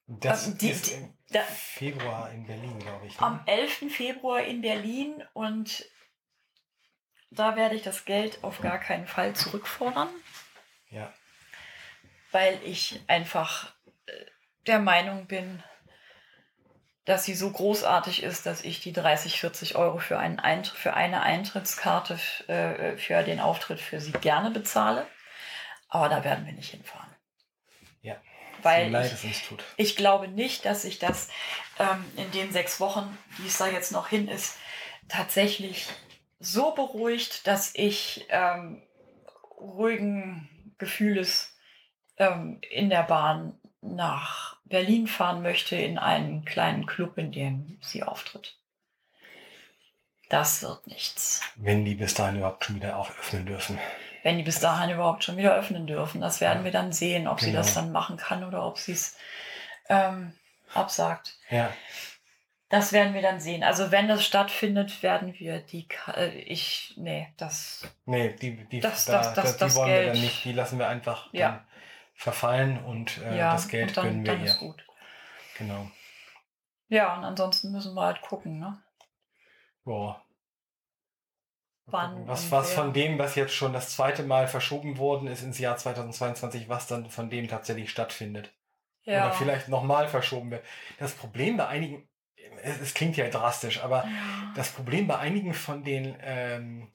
S2: Das
S1: Ähm, die-
S2: ist im
S1: da-
S2: Februar in Berlin, glaube ich. Ne?
S1: am 11. Februar in Berlin und da werde ich das Geld auf gar keinen Fall zurückfordern,
S2: Ja.
S1: weil ich einfach äh, der Meinung bin, dass sie so großartig ist, dass ich die 30, 40 Euro für, einen Eintr für eine Eintrittskarte äh, für den Auftritt für sie gerne bezahle. Aber da werden wir nicht hinfahren.
S2: Ja.
S1: Weil
S2: leid
S1: ich,
S2: es tut.
S1: Ich glaube nicht, dass sich das ähm, in den sechs Wochen, die es da jetzt noch hin ist, tatsächlich so beruhigt, dass ich ähm, ruhigen Gefühles ähm, in der Bahn nach Berlin fahren möchte, in einen kleinen Club, in dem sie auftritt. Das wird nichts.
S2: Wenn die bis dahin überhaupt schon wieder öffnen dürfen.
S1: Wenn die bis dahin überhaupt schon wieder öffnen dürfen. Das werden
S2: Ja.
S1: wir dann sehen, ob sie
S2: Genau.
S1: das dann machen kann oder ob sie es ähm, absagt.
S2: Ja.
S1: Das werden wir dann sehen. Also wenn das stattfindet, werden wir die, äh, ich, nee, das,
S2: Nee, die, die,
S1: Das-
S2: da,
S1: das- das-
S2: die
S1: das
S2: wollen wir dann nicht. Die lassen wir einfach
S1: Ja.
S2: Verfallen und äh,
S1: ja,
S2: das Geld
S1: dann,
S2: gönnen wir
S1: dann
S2: ihr.
S1: ist gut.
S2: Genau.
S1: Ja, und ansonsten müssen wir halt gucken, ne?
S2: Boah.
S1: Wann
S2: Was, was von dem, was jetzt schon das zweite Mal verschoben worden ist ins Jahr 2022, was dann von dem tatsächlich stattfindet.
S1: Ja.
S2: Oder vielleicht nochmal verschoben wird. Das Problem bei einigen, es, es klingt ja drastisch, aber
S1: Ja.
S2: das Problem bei einigen von den ähm,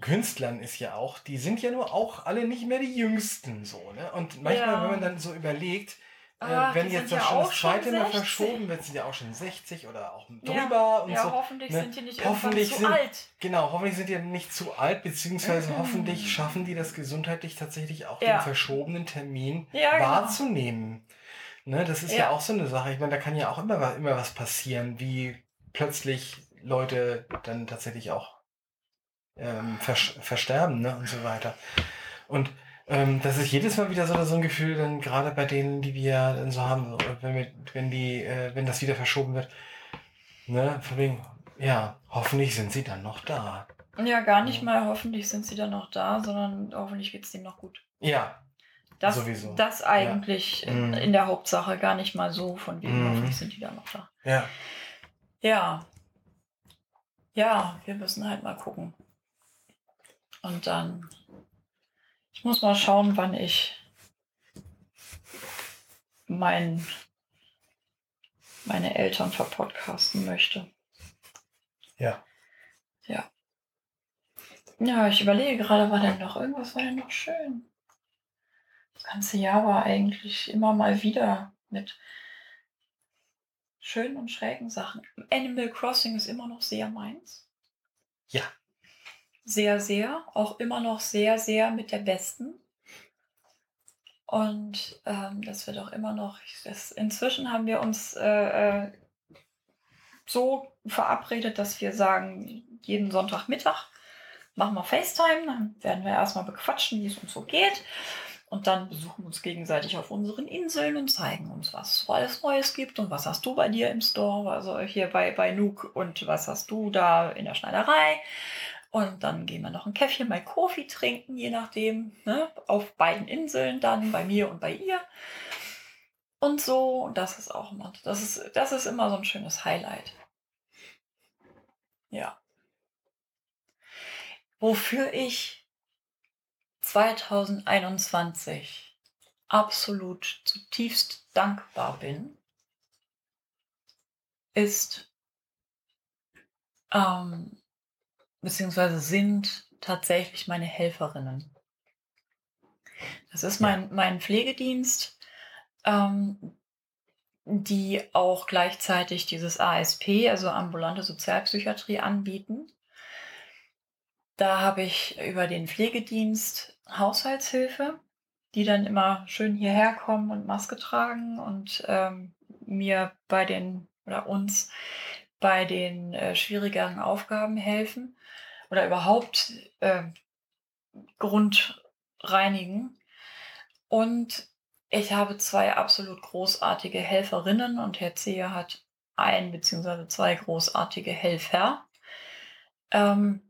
S2: Künstlern ist ja auch, die sind ja nur auch alle nicht mehr die Jüngsten so, ne? Und manchmal,
S1: Ja.
S2: wenn man dann so überlegt, äh,
S1: Ach,
S2: wenn jetzt
S1: sind
S2: das
S1: ja
S2: schon das zweite Mal
S1: 60.
S2: verschoben wird, sind ja auch schon 60 oder auch
S1: Ja.
S2: drüber und
S1: ja,
S2: so.
S1: hoffentlich
S2: ne?
S1: sind die nicht
S2: Hoffentlich
S1: irgendwann zu
S2: sind-
S1: alt.
S2: Genau, hoffentlich sind die nicht zu alt, beziehungsweise
S1: Mhm.
S2: hoffentlich schaffen die das gesundheitlich tatsächlich auch
S1: Ja.
S2: den verschobenen Termin
S1: Ja, genau.
S2: wahrzunehmen. Ne, das ist ja.
S1: Ja.
S2: auch so eine Sache. Ich meine, da kann ja auch immer, immer was passieren, wie plötzlich Leute dann tatsächlich auch ähm, vers versterben ne, und so weiter. Und ähm, das ist jedes Mal wieder so, so ein Gefühl, dann gerade bei denen, die wir dann so haben, wenn, wir, wenn, die, äh, wenn das wieder verschoben wird. Ne, von wegen, ja, hoffentlich sind sie dann noch da.
S1: Ja, gar nicht
S2: Ja.
S1: mal hoffentlich sind sie dann noch da, sondern hoffentlich geht es denen noch gut.
S2: Ja,
S1: Das,
S2: Sowieso.
S1: das eigentlich in,
S2: Mhm.
S1: in der Hauptsache gar nicht mal so, von wegen
S2: Mhm.
S1: hoffentlich sind die dann noch da.
S2: ja.
S1: Ja. Ja, wir müssen halt mal gucken. Und dann, ich muss mal schauen, wann ich mein, meine Eltern verpodcasten möchte.
S2: Ja.
S1: Ja. Ja, ich überlege gerade, war denn noch irgendwas, war denn noch schön? Das ganze Jahr war eigentlich immer mal wieder mit schönen und schrägen Sachen. Animal Crossing ist immer noch sehr meins.
S2: Ja.
S1: Sehr, sehr. Auch immer noch sehr, sehr mit der Besten. Und ähm, das wird auch immer noch. Das, inzwischen haben wir uns äh, äh, so verabredet, dass wir sagen, jeden Sonntagmittag machen wir FaceTime, dann werden wir erstmal bequatschen, wie es uns so geht. Und dann besuchen wir uns gegenseitig auf unseren Inseln und zeigen uns, was es alles Neues gibt und was hast du bei dir im Store, also hier bei, bei Nuke und was hast du da in der Schneiderei. Und dann gehen wir noch ein Käffchen bei Kofi trinken, je nachdem, ne? auf beiden Inseln dann, bei mir und bei ihr. Und so, und das ist auch immer, das ist, das ist immer so ein schönes Highlight. Ja. Wofür ich 2021 absolut zutiefst dankbar bin, ist, ähm, beziehungsweise sind tatsächlich meine Helferinnen. Das ist mein, mein Pflegedienst, ähm, die auch gleichzeitig dieses ASP, also ambulante Sozialpsychiatrie, anbieten. Da habe ich über den Pflegedienst Haushaltshilfe, die dann immer schön hierher kommen und Maske tragen und ähm, mir bei den oder uns bei den äh, schwierigeren Aufgaben helfen oder überhaupt äh, Grund reinigen. Und ich habe zwei absolut großartige Helferinnen und Herr Zehe hat ein beziehungsweise zwei großartige Helfer. Ähm,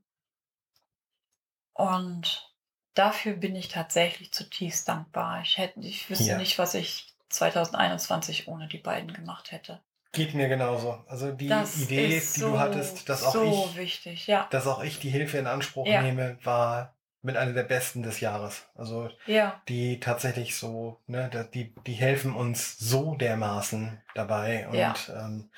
S1: und dafür bin ich tatsächlich zutiefst dankbar. Ich, hätte, ich wüsste
S2: Ja.
S1: nicht, was ich 2021 ohne die beiden gemacht hätte.
S2: Geht mir genauso. Also die
S1: Das
S2: Idee, die
S1: so,
S2: du hattest, dass auch
S1: so
S2: ich,
S1: wichtig, ja.
S2: dass auch ich die Hilfe in Anspruch
S1: Ja.
S2: nehme, war mit einer der besten des Jahres. Also
S1: Ja,
S2: die tatsächlich so, ne, die, die helfen uns so dermaßen dabei. Und
S1: Ja.
S2: ähm,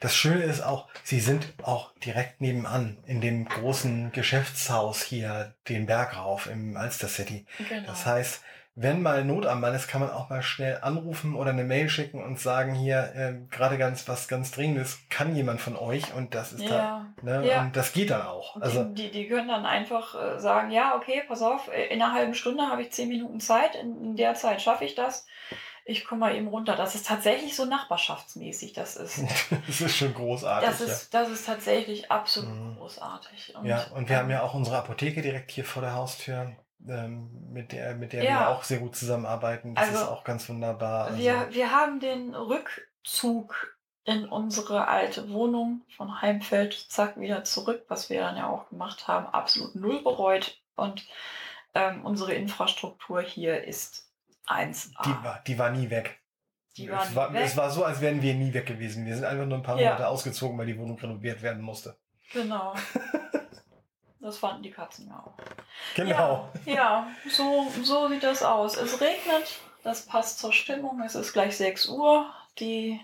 S2: das Schöne ist auch, sie sind auch direkt nebenan in dem großen Geschäftshaus hier den Berg rauf im Alster City.
S1: genau.
S2: Das heißt, wenn mal Not am Mann ist, kann man auch mal schnell anrufen oder eine Mail schicken und sagen, hier, ähm, gerade ganz was ganz Dringendes, kann jemand von euch und das ist da,
S1: ja.
S2: ne,
S1: Ja.
S2: und das geht dann auch. Also,
S1: die, die, die können dann einfach äh, sagen, ja, okay, pass auf, äh, in einer halben Stunde habe ich zehn Minuten Zeit, in, in der Zeit schaffe ich das. Ich komme mal eben runter. Das ist tatsächlich so nachbarschaftsmäßig. Das ist,
S2: das ist schon großartig.
S1: das ist, das ist tatsächlich absolut
S2: Mhm.
S1: großartig.
S2: ja. ja, und wir haben
S1: ähm,
S2: ja auch unsere Apotheke direkt hier vor der Haustür, mit der, mit der
S1: Ja.
S2: wir auch sehr gut zusammenarbeiten. Das
S1: Also,
S2: ist auch ganz wunderbar. Also,
S1: Wir, wir haben den Rückzug in unsere alte Wohnung von Heimfeld, zack, wieder zurück, was wir dann ja auch gemacht haben, absolut null bereut. Und ähm, unsere Infrastruktur hier ist 1A.
S2: die, war, die war nie weg.
S1: Die waren
S2: es, war,
S1: weg.
S2: es war so, als wären wir nie weg gewesen. Wir sind einfach nur ein paar
S1: Ja.
S2: Monate ausgezogen, weil die Wohnung renoviert werden musste.
S1: Genau. Das fanden die Katzen ja auch.
S2: Genau.
S1: Ja, ja so, so sieht das aus. Es regnet, das passt zur Stimmung. Es ist gleich 6 Uhr. Die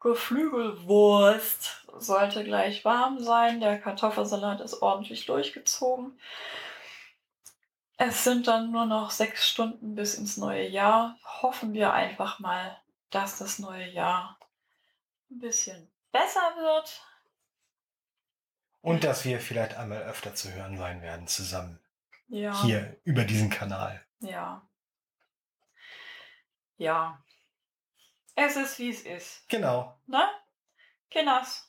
S1: Geflügelwurst sollte gleich warm sein. Der Kartoffelsalat ist ordentlich durchgezogen. Es sind dann nur noch sechs Stunden bis ins neue Jahr. Hoffen wir einfach mal, dass das neue Jahr ein bisschen besser wird.
S2: Und dass wir vielleicht einmal öfter zu hören sein werden, zusammen.
S1: Ja.
S2: Hier, über diesen Kanal.
S1: Ja. Ja. Es ist, wie es ist.
S2: Genau.
S1: Ne? Kinders.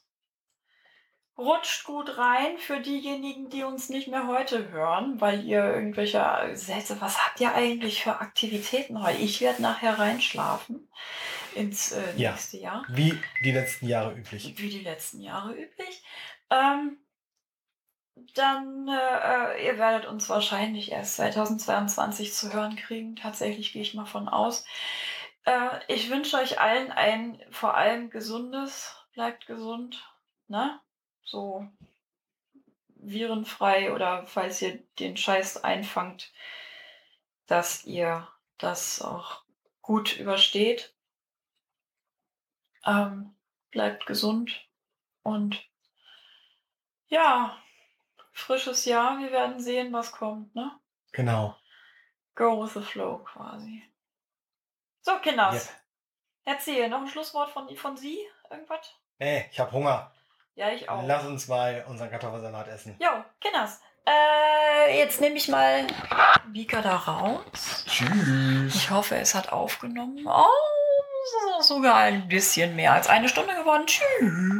S1: Rutscht gut rein für diejenigen, die uns nicht mehr heute hören, weil ihr irgendwelche Sätze, was habt ihr eigentlich für Aktivitäten heute? Ich werde nachher reinschlafen ins äh,
S2: Ja.
S1: nächste Jahr,
S2: Wie die letzten Jahre üblich.
S1: wie die letzten Jahre üblich. Ähm, dann, äh, äh, ihr werdet uns wahrscheinlich erst 2022 zu hören kriegen. Tatsächlich gehe ich mal von aus. Äh, ich wünsche euch allen ein vor allem gesundes, bleibt gesund, ne? So virenfrei oder falls ihr den Scheiß einfangt, dass ihr das auch gut übersteht. Ähm, bleibt gesund und ja, frisches Jahr. Wir werden sehen, was kommt, ne?
S2: Genau.
S1: Go with the flow quasi. So, Kinders.
S2: Yep.
S1: Erzähl, noch ein Schlusswort von, von Sie? Irgendwas?
S2: Ey, ich hab Hunger.
S1: Ja, ich auch.
S2: Lass uns mal unseren Kartoffelsalat essen.
S1: Jo, Kinders. Äh, jetzt nehme ich mal Bika da raus.
S2: Tschüss.
S1: Ich hoffe, es hat aufgenommen. Oh, es ist sogar ein bisschen mehr als eine Stunde geworden. Tschüss.